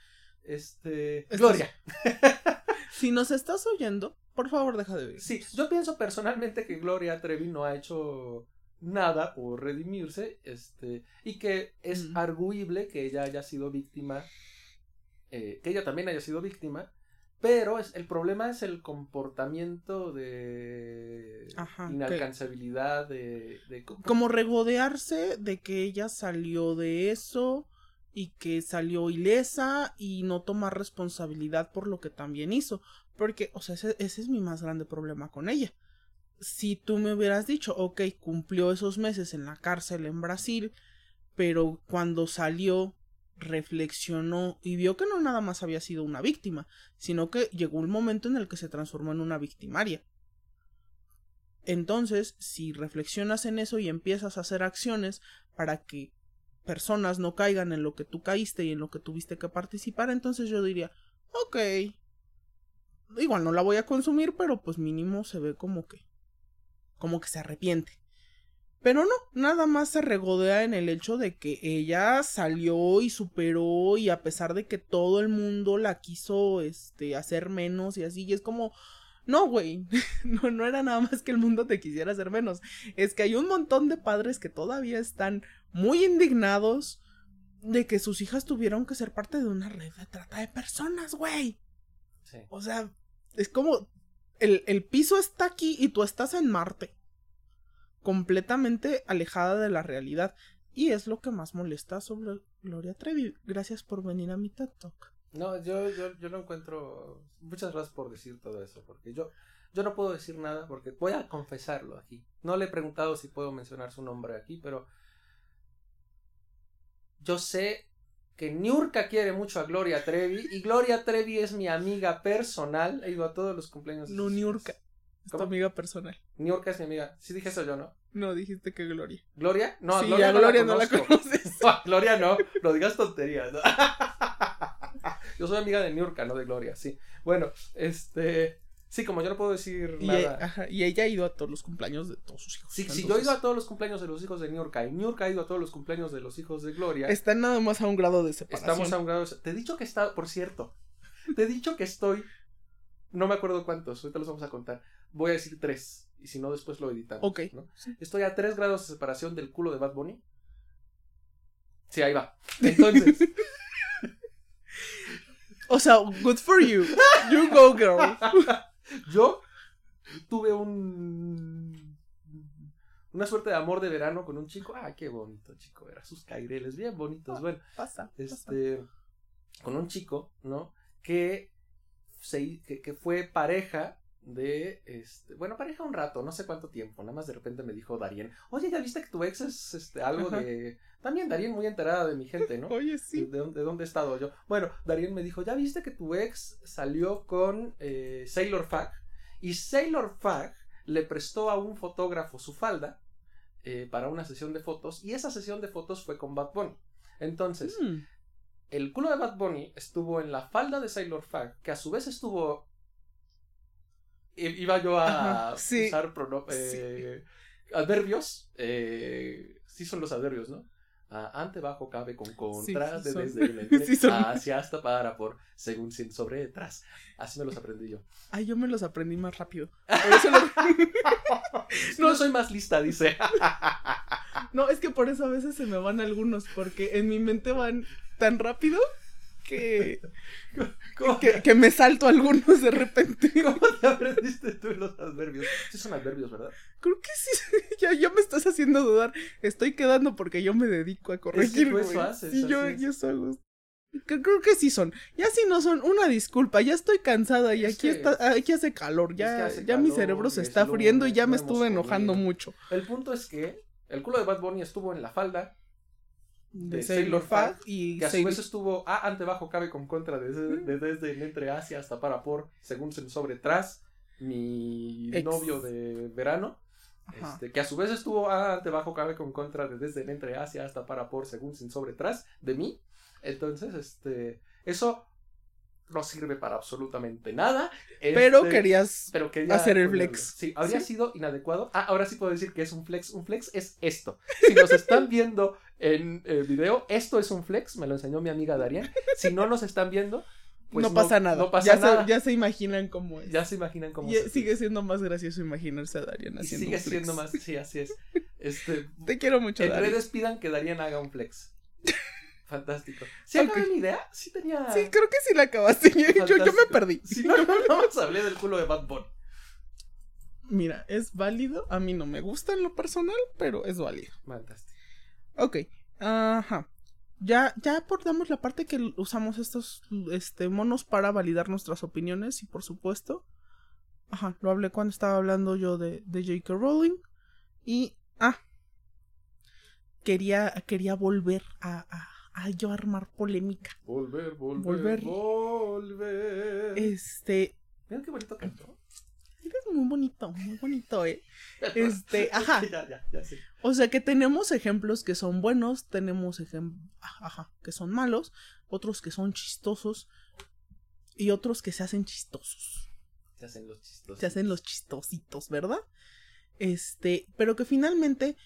este, Gloria. [laughs] Si nos estás oyendo, por favor, deja de ver. Sí, yo pienso personalmente que Gloria Trevi no ha hecho nada por redimirse, este, y que es Mm. arguible que ella haya sido víctima, eh, que ella también haya sido víctima, pero es, el problema es el comportamiento de Ajá, que- inalcanzabilidad, de, de- Como regodearse de que ella salió de eso y que salió ilesa y no tomar responsabilidad por lo que también hizo. Porque, o sea, ese, ese es mi más grande problema con ella. Si tú me hubieras dicho, ok, cumplió esos meses en la cárcel en Brasil, pero cuando salió reflexionó y vio que no nada más había sido una víctima, sino que llegó un momento en el que se transformó en una victimaria. Entonces, si reflexionas en eso y empiezas a hacer acciones para que personas no caigan en lo que tú caíste y en lo que tuviste que participar, entonces yo diría, ok, igual no la voy a consumir, pero pues mínimo se ve como que, como que se arrepiente. Pero no, nada más se regodea en el hecho de que ella salió y superó y a pesar de que todo el mundo la quiso este hacer menos y así, y es como no, güey, [laughs] no, no era nada más que el mundo te quisiera hacer menos. Es que hay un montón de padres que todavía están muy indignados de que sus hijas tuvieron que ser parte de una red de trata de personas, güey. Sí. O sea, es como el, el piso está aquí y tú estás en Marte. Completamente alejada de la realidad. Y es lo que más molesta sobre Gloria Trevi. Gracias por venir a mi TED Talk. No, yo, yo, yo no encuentro. Muchas gracias por decir todo eso, porque yo, yo no puedo decir nada, porque voy a confesarlo aquí. No le he preguntado si puedo mencionar su nombre aquí, pero yo sé que Niurka quiere mucho a Gloria Trevi y Gloria Trevi es mi amiga personal. He ido a todos los cumpleaños. No, Niurka. Es tu amiga personal. Niurka es mi amiga. Sí dije eso yo, ¿no? No, dijiste que Gloria. ¿Gloria? No, sí, Gloria, a no, Gloria la no la conoces. [laughs] No, a Gloria no, no digas tonterías. [laughs] Yo soy amiga de Niurka, no de Gloria, sí. Bueno, este. Sí, como yo no puedo decir Y, nada. ajá, y ella ha ido a todos los cumpleaños de todos sus hijos. Sí, si yo he Entonces, ido a todos los cumpleaños de los hijos de Niurka y Niurka ha ido a todos los cumpleaños de los hijos de Gloria, Están nada más a un grado de separación. estamos a un grado. de- Te he dicho que está, por cierto, te he dicho que estoy. No me acuerdo cuántos, ahorita los vamos a contar. Voy a decir tres, y si no, después lo editamos. Ok. ¿no? Estoy a tres grados de separación del culo de Bad Bunny. Sí, ahí va. Entonces, [laughs] O sea, good for you. You go, girl. [laughs] yo tuve un. Una suerte de amor de verano con un chico. Ah, qué bonito chico era. Sus caireles, bien bonitos. Bueno, Pasa. pasa. este. Con un chico, ¿no? Que, se, que, que fue pareja de. este Bueno, pareja un rato, no sé cuánto tiempo. Nada más de repente me dijo Darien. Oye, ¿ya viste que tu ex es este, algo Ajá. de. También Darien muy enterada de mi gente, ¿no? Oye, sí. ¿De, dónde, de dónde he estado yo? Bueno, Darien me dijo, ¿ya viste que tu ex salió con eh, Sailor Fag? Y Sailor Fag le prestó a un fotógrafo su falda eh, para una sesión de fotos y esa sesión de fotos fue con Bad Bunny. Entonces, Mm. el culo de Bad Bunny estuvo en la falda de Sailor Fag, que a su vez estuvo... Iba yo a Ajá, sí. usar eh, adverbios. eh, sí son los adverbios, ¿no? Ah, ante, bajo, cabe, con, contra, sí desde, [laughs] son. hacia, hasta, para, por, según, sin, sobre, detrás. Así me los aprendí yo. Ay, yo me los aprendí más rápido. Por eso lo- [laughs] No soy más lista, dice. [laughs] No, es que por eso a veces se me van algunos, porque en mi mente van tan rápido que, [laughs] ¿Cómo, que, que me salto algunos de repente. [laughs] cómo te aprendiste tú los adverbios? Sí son adverbios, ¿verdad? Creo que sí, [laughs] ya, ya me estás haciendo dudar. Estoy quedando porque yo me dedico a corregir. tú eso güey. haces, Sí, yo, es. yo eso. Que- Creo que sí son. Ya si no son, una disculpa, ya estoy cansada y Es aquí que- está, aquí hace calor, ya, que hace ya mi cerebro se es está friendo y ya me estuve enojando comido. mucho. El punto es que el culo de Bad Bunny estuvo en la falda, De de Sailor Fag y que a su vez estuvo a ante bajo cabe con contra desde, de- desde en entre hacia hasta para por según se sobre tras mi Ex. novio de verano. Este, que a su vez estuvo a ante bajo cabe con contra de desde en entre hacia hasta para por según sin sobre tras de mí. Entonces este eso no sirve para absolutamente nada Pero Este, querías pero quería hacer el ponerlo. flex. Sí, habría Sí. sido inadecuado. Ah, ahora sí puedo decir que es un flex. Un flex es esto. Si nos están viendo en el video, esto es un flex. Me lo enseñó mi amiga Darien. Si no nos están viendo, pues no pasa nada. No pasa ya, nada. Se, ya se imaginan cómo es. Ya se imaginan cómo Y se- sigue siendo más gracioso imaginarse a Darian y haciendo sigue un flex. siendo más. Sí, así es. [laughs] Este, Te quiero mucho, en Darian. redes pidan que Darien haga un flex. Fantástico. ¿Sí acabé Ok. mi idea? Sí tenía. Sí, creo que sí la acabaste. Yo, yo- yo me perdí. Si no, no más hablé del culo de Bad Bunny. Mira, es válido. A mí no me gusta en lo personal, pero es válido. Fantástico. Ok. Ajá. Ya, ya abordamos la parte que usamos estos este, monos para validar nuestras opiniones y por supuesto. Ajá, lo hablé cuando estaba hablando yo de, de J.K. Rowling. Y. Ah. Quería, quería volver a, a, a yo armar polémica. Volver, volver, Volver. volver. Este. Mira qué bonito cantó. Eres muy bonito, muy bonito, eh. [laughs] Este, ajá. ya, ya, ya sé. O sea que tenemos ejemplos que son buenos, tenemos ejemplos que son malos, otros que son chistosos y otros que se hacen chistosos. Se hacen los chistosos. Se hacen los chistositos, ¿verdad? Este, pero que finalmente,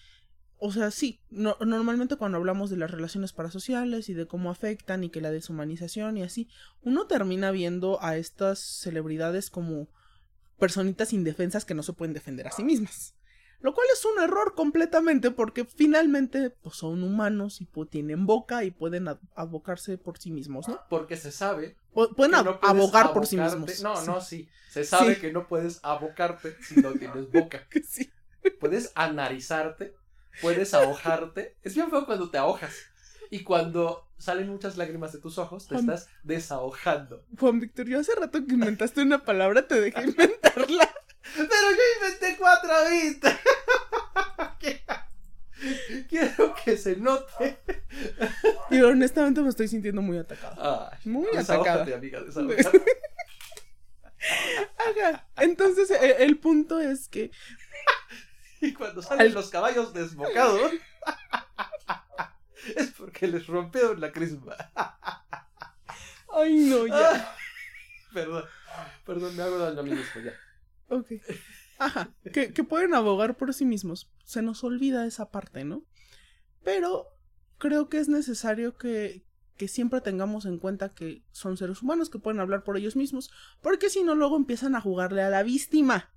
o sea, sí, no- normalmente cuando hablamos de las relaciones parasociales y de cómo afectan y que la deshumanización y así, uno termina viendo a estas celebridades como personitas indefensas que no se pueden defender a sí mismas. Lo cual es un error completamente porque finalmente pues, son humanos y pues, tienen boca y pueden abocarse por sí mismos, ¿no? Porque se sabe. Pu- pueden ab- no abogar por sí mismos. No, Sí. no, sí. Se sabe Sí. que no puedes abocarte si no tienes boca. [laughs] Sí. Puedes anarizarte, puedes ahogarte. Es bien feo cuando te ahojas. Y cuando salen muchas lágrimas de tus ojos, te Juan- estás desahogando. Juan Víctor, yo hace rato que inventaste una palabra, te dejé inventarla. Pero yo inventé cuatro ahorita. Quiero que se note Y honestamente me estoy sintiendo muy atacada. Ay, Muy atacada. amiga. [laughs] Ajá. Entonces, e- el punto es que [laughs] Y cuando salen Al- los caballos desbocados, [laughs] es porque les rompieron la crisma. [laughs] Ay, no, ya. Ah, perdón, perdón, me hago daño a mí mismo ya. Ok. Ajá. Que, que pueden abogar por sí mismos. Se nos olvida esa parte, ¿no? Pero creo que es necesario que, que siempre tengamos en cuenta que son seres humanos que pueden hablar por ellos mismos. Porque si no, luego empiezan a jugarle a la víctima.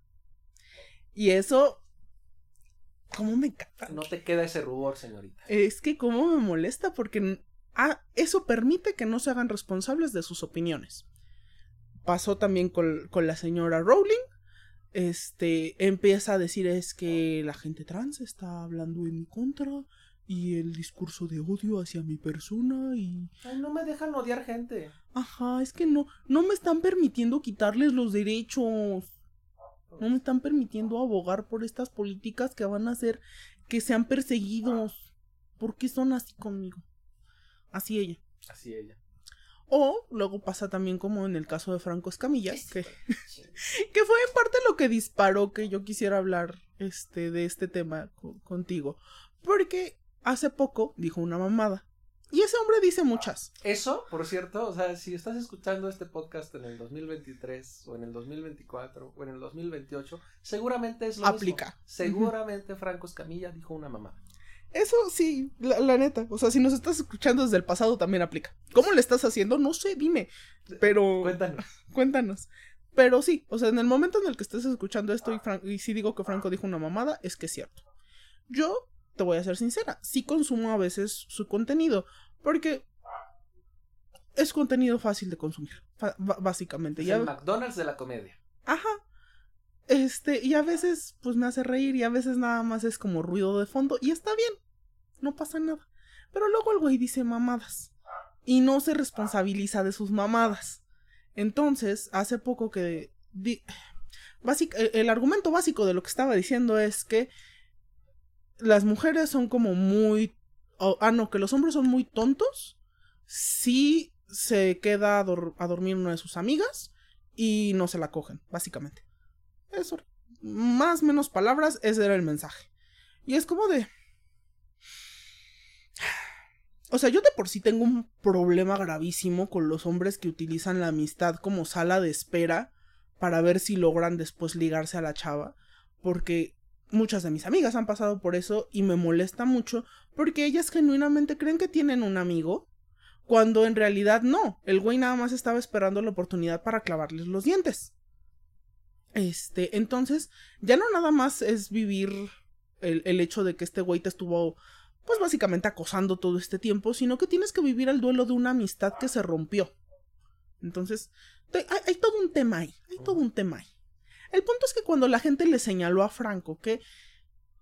Y eso. ¿Cómo me encanta? No te queda ese rubor, señorita. Es que cómo me molesta porque ah, eso permite que no se hagan responsables de sus opiniones. Pasó también con, con la señora Rowling. Este empieza a decir es que la gente trans está hablando en mi contra y el discurso de odio hacia mi persona y Ay, no me dejan odiar gente. ajá, es que no no me están permitiendo quitarles los derechos. No me están permitiendo abogar por estas políticas que van a hacer que sean perseguidos. ¿Por qué son así conmigo? Así ella. Así ella. O luego pasa también como en el caso de Franco Escamilla, que, [laughs] que fue en parte lo que disparó que yo quisiera hablar este, de este tema co- contigo. Porque hace poco dijo una mamada. Y ese hombre dice muchas. Eso, por cierto, o sea, si estás escuchando este podcast en el 2023 o en el 2024 o en el 2028, seguramente es lo Aplica. mismo. Seguramente Franco Escamilla dijo una mamá. Eso sí, la, la neta. O sea, si nos estás escuchando desde el pasado también aplica. ¿Cómo le estás haciendo? No sé, dime. Pero... Cuéntanos. Cuéntanos. Pero sí, o sea, en el momento en el que estés escuchando esto y, Fran- y si digo que Franco dijo una mamada, es que es cierto. Yo, te voy a ser sincera, sí consumo a veces su contenido, porque es contenido fácil de consumir, básicamente. Es Ya, el McDonald's de la comedia. ajá. Este, y a veces pues me hace reír y a veces nada más es como ruido de fondo y está bien, no pasa nada. Pero luego el güey dice mamadas y no se responsabiliza de sus mamadas. Entonces, hace poco que di- básic- el, el argumento básico de lo que estaba diciendo es que las mujeres son como muy ah no, que los hombres son muy tontos si se queda a, a dormir una de sus amigas y no se la cogen, básicamente. Eso, más menos palabras, ese era el mensaje. Y es como de... O sea, yo de por sí tengo un problema gravísimo con los hombres que utilizan la amistad como sala de espera para ver si logran después ligarse a la chava, porque muchas de mis amigas han pasado por eso y me molesta mucho porque ellas genuinamente creen que tienen un amigo cuando en realidad no, el güey nada más estaba esperando la oportunidad para clavarles los dientes. Este, entonces, ya no nada más es vivir el, el hecho de que este güey te estuvo, pues básicamente acosando todo este tiempo, sino que tienes que vivir el duelo de una amistad que se rompió. Entonces, hay, hay todo un tema ahí, hay todo un tema ahí. El punto es que cuando la gente le señaló a Franco que,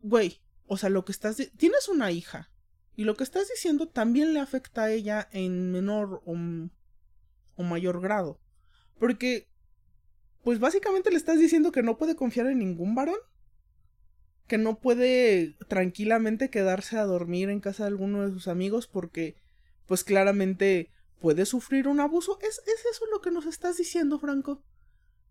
güey, o sea, lo que estás, tienes una hija, y lo que estás diciendo también le afecta a ella en menor o, o mayor grado. Porque, pues básicamente le estás diciendo que no puede confiar en ningún varón. Que no puede tranquilamente quedarse a dormir en casa de alguno de sus amigos porque, pues claramente puede sufrir un abuso. ¿Es, es eso lo que nos estás diciendo, Franco?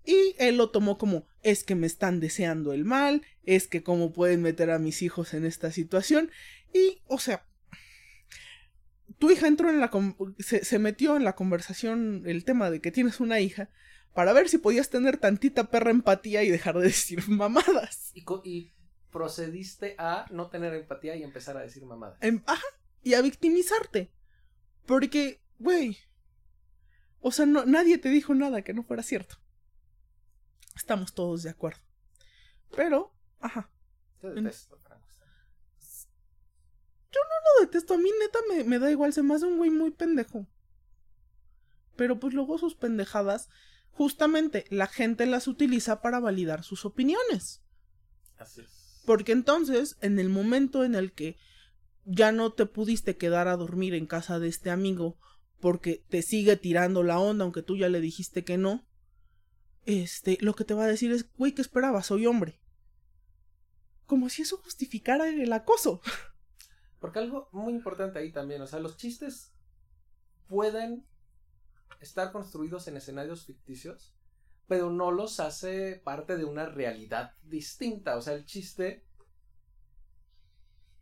Y él lo tomó como, es que me están deseando el mal, es que cómo pueden meter a mis hijos en esta situación. Y, o sea, tu hija entró en la... Se, se metió en la conversación el tema de que tienes una hija para ver si podías tener tantita perra empatía y dejar de [laughs] decir mamadas. Y procediste a no tener empatía y empezar a decir mamadas. Em, ajá, y a victimizarte. Porque, güey, o sea, no, nadie te dijo nada que no fuera cierto. Estamos todos de acuerdo. Pero, ajá, Te detesto, Franco. no detesto. A mí neta me, me da igual, se me hace un güey muy pendejo. Pero pues luego sus pendejadas, justamente la gente las utiliza para validar sus opiniones. Así es. Porque entonces, en el momento en el que ya no te pudiste quedar a dormir en casa de este amigo porque te sigue tirando la onda aunque tú ya le dijiste que no, este, lo que te va a decir es, güey, ¿qué esperabas? Soy hombre. Como si eso justificara el acoso. [laughs] Porque algo muy importante ahí también, o sea, los chistes pueden estar construidos en escenarios ficticios, pero no los hace parte de una realidad distinta. O sea, el chiste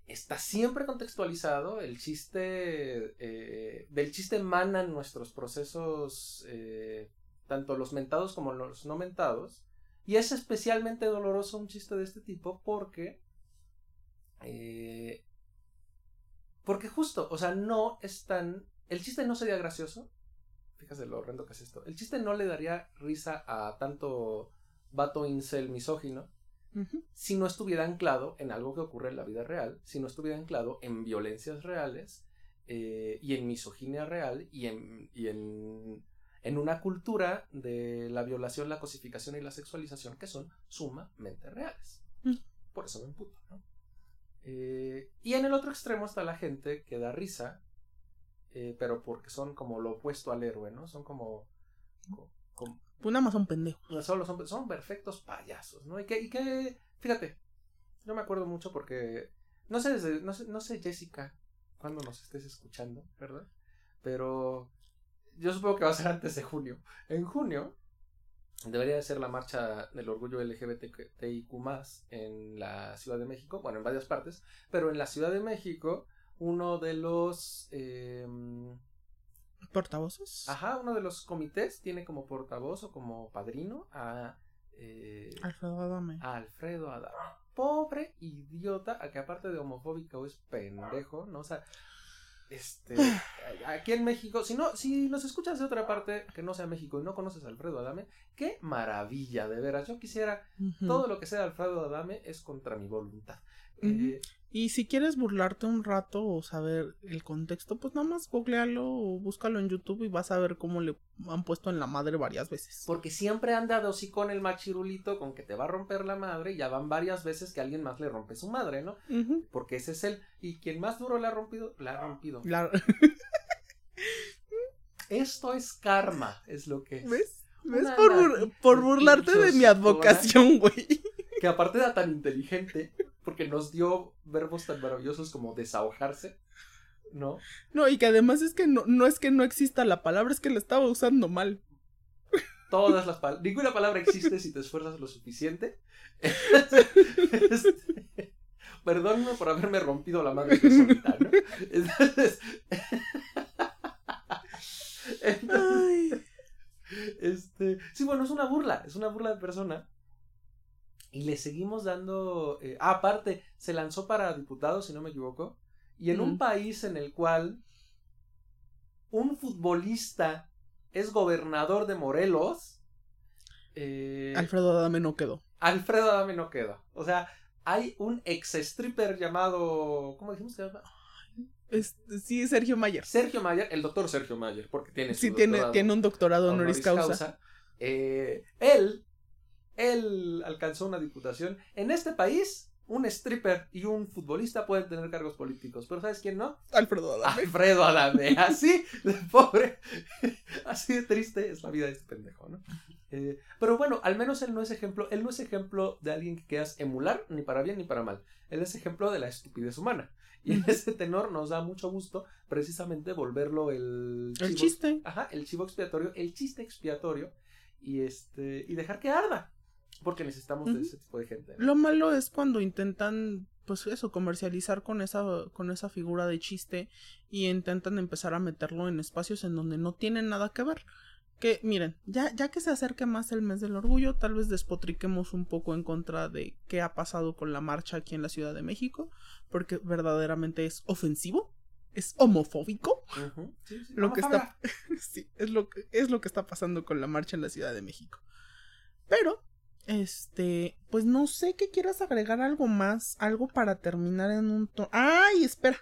está siempre contextualizado, el chiste, eh, del chiste emanan nuestros procesos, eh, tanto los mentados como los no mentados, y es especialmente doloroso un chiste de este tipo porque, eh, porque justo, o sea, no es tan, el chiste no sería gracioso, fíjate lo horrendo que es esto, el chiste no le daría risa a tanto vato incel misógino, si no estuviera anclado en algo que ocurre en la vida real, si no estuviera anclado en violencias reales eh, y en misoginia real y en, y en, en, una cultura de la violación, la cosificación y la sexualización que son sumamente reales. Mm. Por eso me emputo, ¿no? Eh, y en el otro extremo está la gente que da risa, eh, pero porque son como lo opuesto al héroe, ¿no? Son como, como pues nada más son pendejos. Solo son, son perfectos payasos, ¿no? Y que, y que, fíjate, yo me acuerdo mucho porque, no sé, desde, no sé, no sé Jessica, cuando nos estés escuchando, ¿verdad? Pero yo supongo que va a ser antes de junio. En junio debería de ser la marcha del orgullo LGBTIQ en la Ciudad de México, bueno, en varias partes, pero en la Ciudad de México uno de los... Eh, ¿Portavoces? Ajá, uno de los comités tiene como portavoz o como padrino a... Eh, Alfredo Adame. A Alfredo Adame. Pobre idiota, a que aparte de homofóbico es pendejo, ¿no? O sea, este, aquí en México, si no, si nos escuchas de otra parte que no sea México y no conoces a Alfredo Adame, qué maravilla, de veras. Yo quisiera, todo lo que sea Alfredo Adame es contra mi voluntad. Y si quieres burlarte un rato o saber el contexto, pues nada más googlealo o búscalo en YouTube y vas a ver cómo le han puesto en la madre varias veces. Porque siempre anda de con el machirulito con que te va a romper la madre y ya van varias veces que alguien más le rompe su madre, ¿no? Porque ese es él. Y quien más duro le ha rompido, la ha rompido. [laughs] Esto es karma, es lo que es. ¿Ves? ¿Ves por, por burlarte de mi advocación, güey? Que aparte era tan inteligente, porque nos dio verbos tan maravillosos como desahojarse, ¿no? No, y que además es que no, no es que no exista la palabra, es que la estaba usando mal. Todas las palabras, ninguna palabra existe si te esfuerzas lo suficiente. [laughs] Este, perdóname por haberme rompido la madre de solita, ¿no? Entonces, [laughs] entonces este, sí, bueno, es una burla, es una burla de persona y le seguimos dando... Eh, ah, aparte, se lanzó para diputado, si no me equivoco. Y en un país en el cual un futbolista es gobernador de Morelos. Eh, Alfredo Adame no quedó. Alfredo Adame no quedó. O sea, hay un ex stripper llamado. ¿Cómo dijimos que sí, Sergio Mayer. Sergio Mayer, el doctor Sergio Mayer, porque tiene Sí, tiene, tiene un doctorado honoris, causa. Eh, él él alcanzó una diputación. En este país, un stripper y un futbolista pueden tener cargos políticos, pero ¿sabes quién no? Alfredo Adame. Alfredo Adame, [laughs] así de pobre, así de triste es la vida de este pendejo, ¿no? Eh, pero bueno, al menos él no es ejemplo, él no es ejemplo de alguien que quieras emular ni para bien ni para mal. Él es ejemplo de la estupidez humana. Y en ese tenor nos da mucho gusto precisamente volverlo el el chiste. Ajá, el chivo expiatorio, el chiste expiatorio y este y dejar que arda. Porque necesitamos de ese tipo de gente. Lo malo es cuando intentan, pues eso, comercializar con esa, con esa figura de chiste y intentan empezar a meterlo en espacios en donde no tienen nada que ver. Que miren, ya, ya que se acerque más el mes del orgullo, tal vez despotriquemos un poco en contra de qué ha pasado con la marcha aquí en la Ciudad de México, porque verdaderamente es ofensivo, es homofóbico. lo que está, [laughs] sí, es lo que es lo que está pasando con la marcha en la Ciudad de México. Pero este, pues no sé que quieras agregar algo más, algo para terminar en un tono. ¡Ay, espera!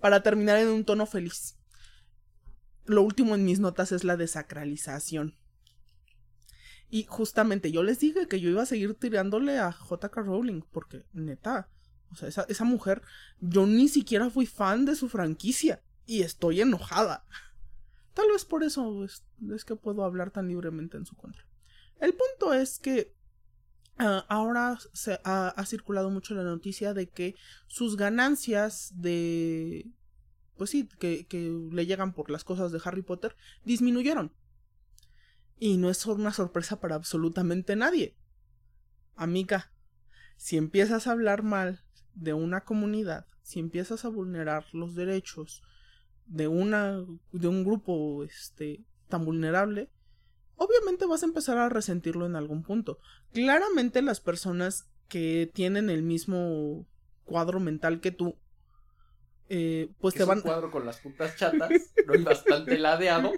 Para terminar en un tono feliz. Lo último en mis notas es la desacralización. Y justamente yo les dije que yo iba a seguir tirándole a JK Rowling, porque neta, o sea, esa, esa mujer, yo ni siquiera fui fan de su franquicia y estoy enojada. Tal vez por eso es que puedo hablar tan libremente en su contra. El punto es que ah, ahora se ha, circulado mucho la noticia de que sus ganancias de pues sí, que, que le llegan por las cosas de Harry Potter, disminuyeron. Y no es una sorpresa para absolutamente nadie. Amiga, si empiezas a hablar mal de una comunidad, si empiezas a vulnerar los derechos de una de un grupo este tan vulnerable, obviamente vas a empezar a resentirlo en algún punto. Claramente las personas que tienen el mismo cuadro mental que tú eh, pues te van. Un cuadro con las puntas chatas, [laughs] no y bastante ladeado.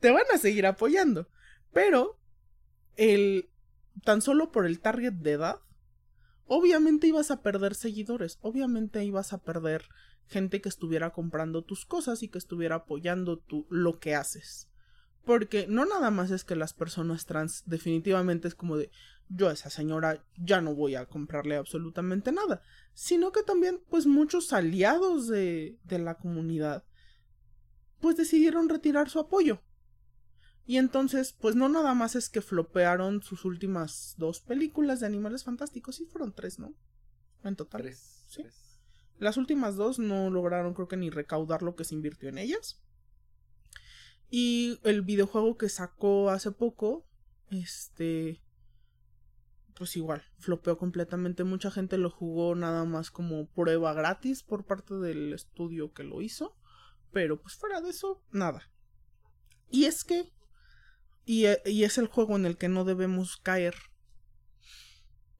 Te van a seguir apoyando. Pero, el. Tan solo por el target de edad, obviamente ibas a perder seguidores. Obviamente ibas a perder gente que estuviera comprando tus cosas y que estuviera apoyando tu, lo que haces. Porque no nada más es que las personas trans definitivamente es como de yo a esa señora ya no voy a comprarle absolutamente nada, sino que también pues muchos aliados de, de la comunidad pues decidieron retirar su apoyo. Y entonces, pues no nada más es que flopearon sus últimas dos películas de animales fantásticos, sí fueron tres, ¿no? En total. Tres. ¿Sí? Las últimas dos no lograron creo que ni recaudar lo que se invirtió en ellas. Y el videojuego que sacó hace poco, este, pues igual, flopeó completamente. Mucha gente lo jugó nada más como prueba gratis por parte del estudio que lo hizo. Pero pues fuera de eso, nada. Y es que, y, y es el juego en el que no debemos caer.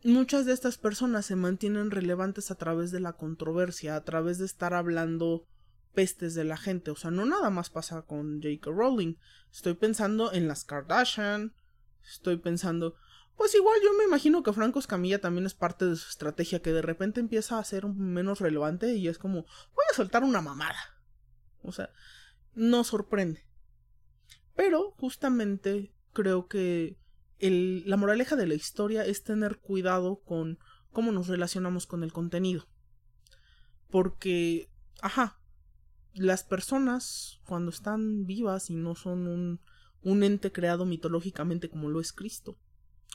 Muchas de estas personas se mantienen relevantes a través de la controversia, a través de estar hablando pestes de la gente. O sea, no nada más pasa con J.K. Rowling. Estoy pensando en las Kardashian. Estoy pensando. Pues igual yo me imagino que Franco Escamilla también es parte de su estrategia, que de repente empieza a ser menos relevante y es como, voy a soltar una mamada. O sea, no sorprende. Pero justamente creo que la moraleja de la historia es tener cuidado con cómo nos relacionamos con el contenido. Porque, ajá, las personas cuando están vivas y no son un, ente creado mitológicamente como lo es Cristo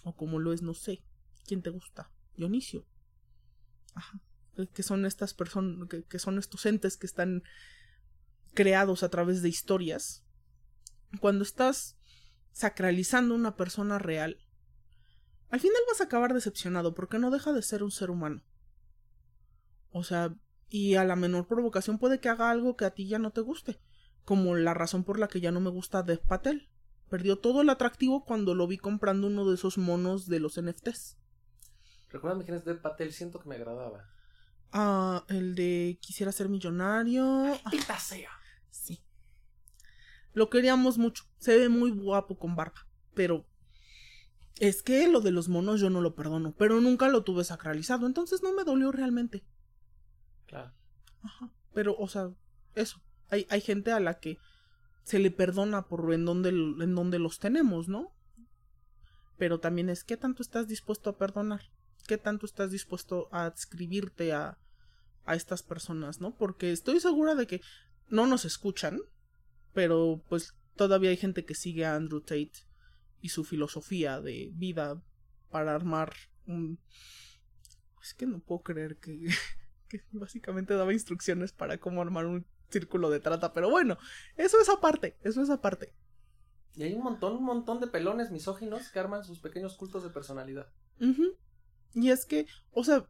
o como lo es no sé quién te gusta Dionisio. Ajá. que son estas personas que, que son estos entes que están creados a través de historias. Cuando estás sacralizando una persona real al final vas a acabar decepcionado porque no deja de ser un ser humano. O sea y a la menor provocación puede que haga algo que a ti ya no te guste, como la razón por la que ya no me gusta Dev Patel. Perdió todo el atractivo cuando lo vi comprando uno de esos monos de los NFTs. Recuérdame quién es Dev Patel, siento que me agradaba. Ah, el de quisiera ser millonario. ¡Maldita sea! Sí. Lo queríamos mucho. Se ve muy guapo con barba. Pero es que lo de los monos yo no lo perdono. Pero nunca lo tuve sacralizado. Entonces no me dolió realmente. Claro. Ajá. Pero, o sea, eso. Hay, hay gente a la que se le perdona por en donde, en donde los tenemos, ¿no? Pero también es qué tanto estás dispuesto a perdonar. ¿Qué tanto estás dispuesto a adscribirte a, a estas personas, ¿no? Porque estoy segura de que no nos escuchan, pero pues todavía hay gente que sigue a Andrew Tate y su filosofía de vida para armar un... Es que no puedo creer que que [laughs] básicamente daba instrucciones para cómo armar un círculo de trata. Pero bueno, eso es aparte, eso es aparte. Y hay un montón, un montón de pelones misóginos que arman sus pequeños cultos de personalidad. Y es que, o sea,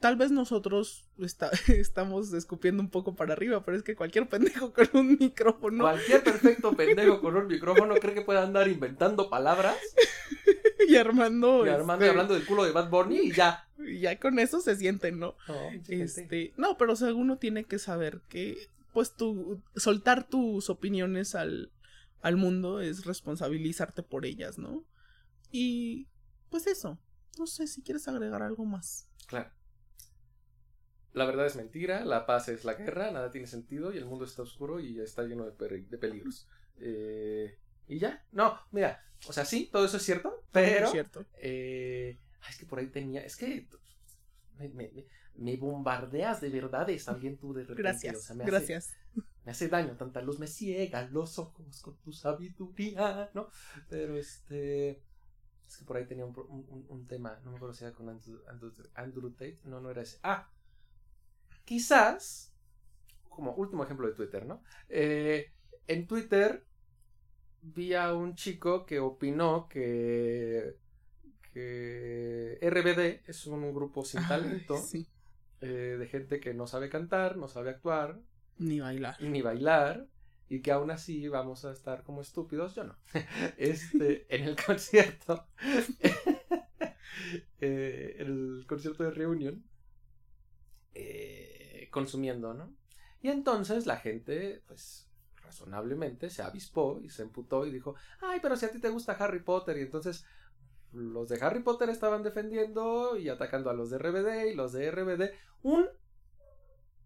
tal vez nosotros está, [laughs] estamos escupiendo un poco para arriba, pero es que cualquier pendejo con un micrófono. Cualquier perfecto pendejo con un micrófono cree que puede andar inventando palabras. [laughs] [laughs] y armando. Y armando y este, hablando del culo de Bad Bunny y ya. [laughs] Y ya con eso se sienten, ¿no? Este, no, pero o sea, uno tiene que saber que, pues, tú, soltar tus opiniones al, al mundo es responsabilizarte por ellas, ¿no? Y, pues eso. No sé si quieres agregar algo más. Claro. La verdad es mentira, la paz es la guerra, nada tiene sentido y el mundo está oscuro y está lleno de, de peligros. Eh, y ya, no, mira, o sea, sí, todo eso es cierto, pero... Es cierto. Eh, es que por ahí tenía, es que me, me, me bombardeas de verdades también tú de repente. Gracias, o sea, me gracias. Hace, me hace daño, tanta luz me ciega los ojos con tu sabiduría, ¿no? Pero este... Es que por ahí tenía un, un, un tema, no me acuerdo si era con Andrew, Andrew, Andrew Tate. No, no era ese. Ah, quizás, como último ejemplo de Twitter, ¿no? Eh, en Twitter vi a un chico que opinó que, que RBD es un grupo [laughs] sin talento. Sí. eh, de gente que no sabe cantar, no sabe actuar, Ni bailar. ni bailar, y que aún así vamos a estar como estúpidos, yo no. [laughs] Este, en el [laughs] concierto, eh, el concierto de reunión, eh, consumiendo, ¿no? Y entonces la gente, pues, razonablemente se avispó y se emputó y dijo, ay, pero si a ti te gusta Harry Potter, y entonces los de Harry Potter estaban defendiendo y atacando a los de RBD y los de RBD, un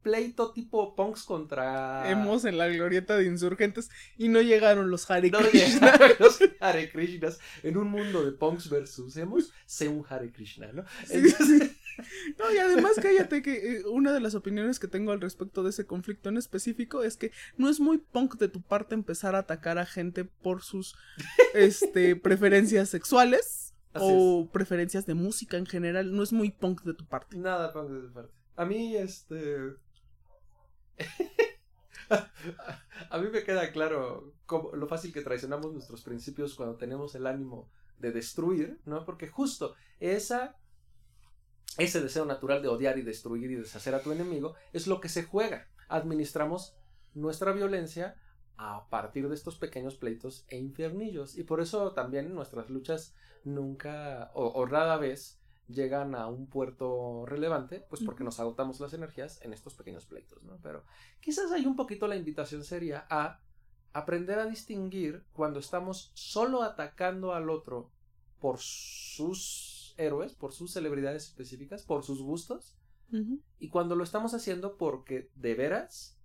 pleito tipo punks contra... Hemos en la glorieta de insurgentes y no llegaron los Hare No Krishna. llegaron [laughs] los Hare Krishnas en un mundo de punks versus hemos, sé un Hare Krishna, ¿no? Sí, No, y además cállate que eh, una de las opiniones que tengo al respecto de ese conflicto en específico es que no es muy punk de tu parte empezar a atacar a gente por sus este [laughs] preferencias sexuales Así o preferencias de música en general, no es muy punk de tu parte. Nada punk de su parte. A mí, este... [laughs] A mí me queda claro cómo- lo fácil que traicionamos nuestros principios cuando tenemos el ánimo de destruir, ¿no? Porque justo esa, ese deseo natural de odiar y destruir y deshacer a tu enemigo es lo que se juega. Administramos nuestra violencia a partir de estos pequeños pleitos e infiernillos. Y por eso también nuestras luchas nunca o, o rara vez llegan a un puerto relevante, pues porque nos agotamos las energías en estos pequeños pleitos, ¿no? Pero quizás hay un poquito la invitación sería a aprender a distinguir cuando estamos solo atacando al otro por sus héroes, por sus celebridades específicas, por sus gustos, y cuando lo estamos haciendo porque de veras,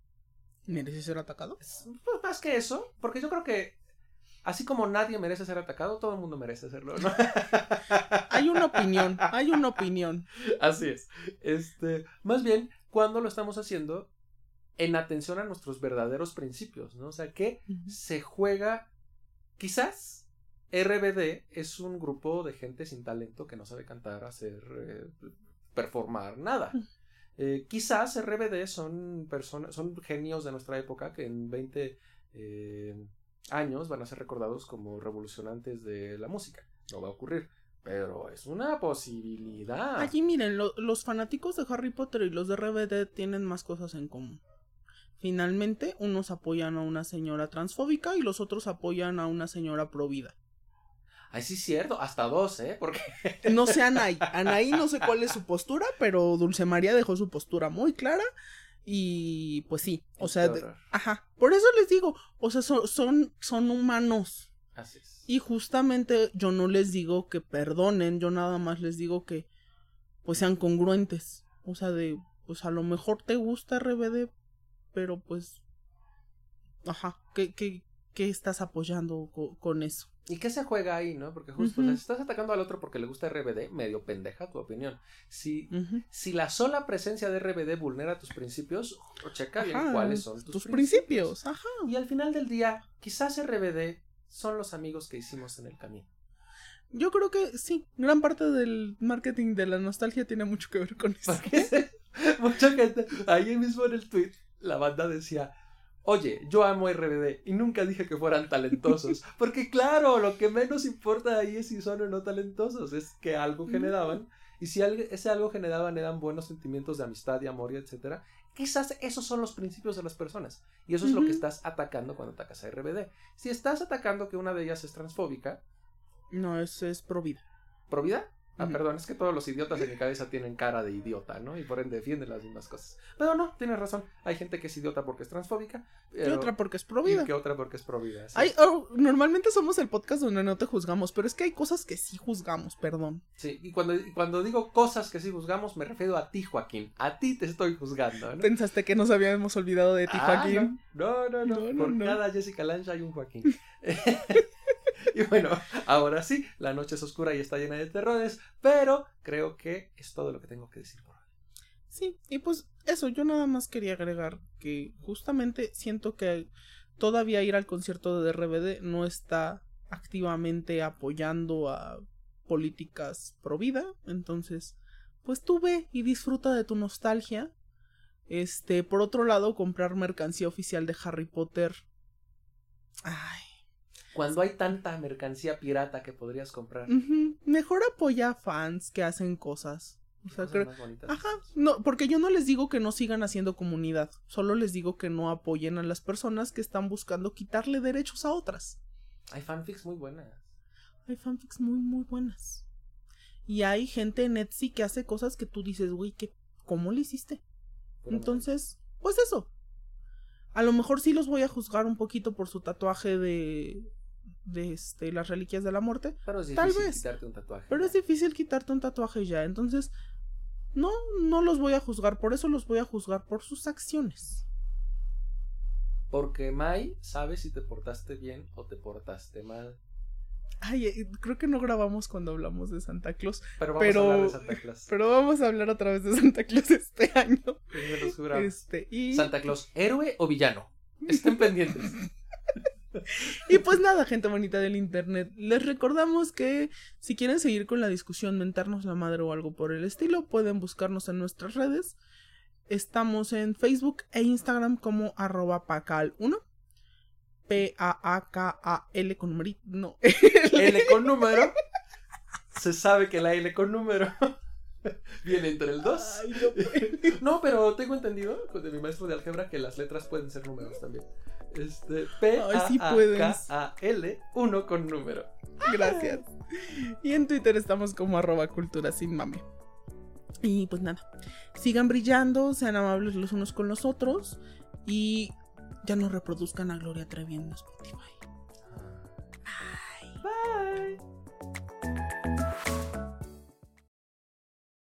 ¿Mereces ser atacado? es- pues más que eso, porque yo creo que así como nadie merece ser atacado, todo el mundo merece hacerlo, ¿no? [laughs] Hay una opinión, hay una opinión. Así es. Este, más bien, cuando lo estamos haciendo en atención a nuestros verdaderos principios, ¿no? O sea, que se juega, quizás RBD es un grupo de gente sin talento que no sabe cantar, hacer, eh, performar, nada. Eh, quizás RBD son personas, son genios de nuestra época que en 20 eh, años van a ser recordados como revolucionantes de la música. No va a ocurrir, pero es una posibilidad. Allí miren, lo- los fanáticos de Harry Potter y los de RBD tienen más cosas en común. Finalmente, unos apoyan a una señora transfóbica y los otros apoyan a una señora provida. Ay, sí, es cierto, hasta dos, ¿eh? Porque [laughs] No sé Anaí. Anaí no sé cuál es su postura, pero Dulce María dejó su postura muy clara. Y pues sí, o sea, de- ajá. Por eso les digo, o sea, son, son, son humanos. Así es. Y justamente yo no les digo que perdonen, yo nada más les digo que pues sean congruentes. O sea, de pues a lo mejor te gusta RBD, pero pues ajá, ¿qué, qué, qué estás apoyando co- con eso? ¿Y qué se juega ahí, no? Porque justo, o sea, Ujú. si estás atacando al otro porque le gusta RBD, medio pendeja tu opinión. Si, si la sola presencia de RBD vulnera tus principios, checa bien Ajá, cuáles son tus, tus principios. Ajá. Y al final del día, quizás RBD son los amigos que hicimos en el camino. Yo creo que sí, gran parte del marketing de la nostalgia tiene mucho que ver con [laughs] eso. [laughs] Mucha gente, ahí mismo en el tweet, la banda decía, oye, yo amo RBD y nunca dije que fueran talentosos. [laughs] Porque claro, lo que menos importa ahí es si son o no talentosos, es que algo generaban. Y si ese algo generaban eran buenos sentimientos de amistad y amor y etcétera, quizás esos son los principios de las personas. Y eso es lo que estás atacando cuando atacas a RBD. Si estás atacando que una de ellas es transfóbica, No, eso es provida. ¿Provida? Ah, perdón, es que todos los idiotas en mi cabeza tienen cara de idiota, ¿no? Y por ende defienden las mismas cosas. Pero no, tienes razón. Hay gente que es idiota porque es transfóbica. Y pero- otra porque es y provida. que otra porque es provida. sí. Hay, oh, normalmente somos el podcast donde no te juzgamos, pero es que hay cosas que sí juzgamos, perdón. Sí, y cuando, y cuando digo cosas que sí juzgamos, me refiero a ti, Joaquín. A ti te estoy juzgando, ¿no? Pensaste que nos habíamos olvidado de ti, Ah, Joaquín. No, no, no. No, no, Por no. cada Jessica Lange hay un Joaquín. [laughs] [laughs] y bueno, ahora sí, la noche es oscura y está llena de terrores, pero creo que es todo lo que tengo que decir por hoy. Sí, y pues eso, yo nada más quería agregar que justamente siento que todavía ir al concierto de RBD no está activamente apoyando a políticas pro vida. Entonces, pues tú ve y disfruta de tu nostalgia. Este, por otro lado, comprar mercancía oficial de Harry Potter. Ay. Cuando hay tanta mercancía pirata que podrías comprar. Mejor apoya a fans que hacen cosas. O sea, creo-. Ajá, no, porque yo no les digo que no sigan haciendo comunidad, solo les digo que no apoyen a las personas que están buscando quitarle derechos a otras. Hay fanfics muy buenas. Hay fanfics muy, muy buenas. Y hay gente en Etsy que hace cosas que tú dices, güey, que ¿cómo le hiciste? Entonces, pues eso. A lo mejor sí los voy a juzgar un poquito por su tatuaje de de este las reliquias de la muerte. Pero es tal difícil vez. quitarte un tatuaje. pero es difícil quitarte un tatuaje ya, entonces no no los voy a juzgar, por eso los voy a juzgar por sus acciones. Porque Mai sabe si te portaste bien o te portaste mal. Ay, eh, creo que no grabamos cuando hablamos de Santa Claus, Pero vamos Pero- a hablar de Santa Claus. [laughs] pero vamos a hablar otra vez de Santa Claus este año. Este, y Santa Claus, ¿héroe o villano? Estén [laughs] pendientes. Y pues nada, gente bonita del internet. Les recordamos que si quieren seguir con la discusión, mentarnos la madre o algo por el estilo, pueden buscarnos en nuestras redes. Estamos en Facebook e Instagram como arroba pacal1. P-A-A-K-A-L con numerito. No. [laughs] L con número. Se sabe que la L con número [laughs] viene entre el 2. Ay, no. [laughs] No, pero tengo entendido de mi maestro de álgebra que las letras pueden ser números también. Este, P A A A L 1 con número. Gracias. Y en Twitter estamos como arroba cultura sin mame. Y pues nada, sigan brillando, sean amables los unos con los otros y ya no reproduzcan a Gloria Trevi en Spotify. Bye.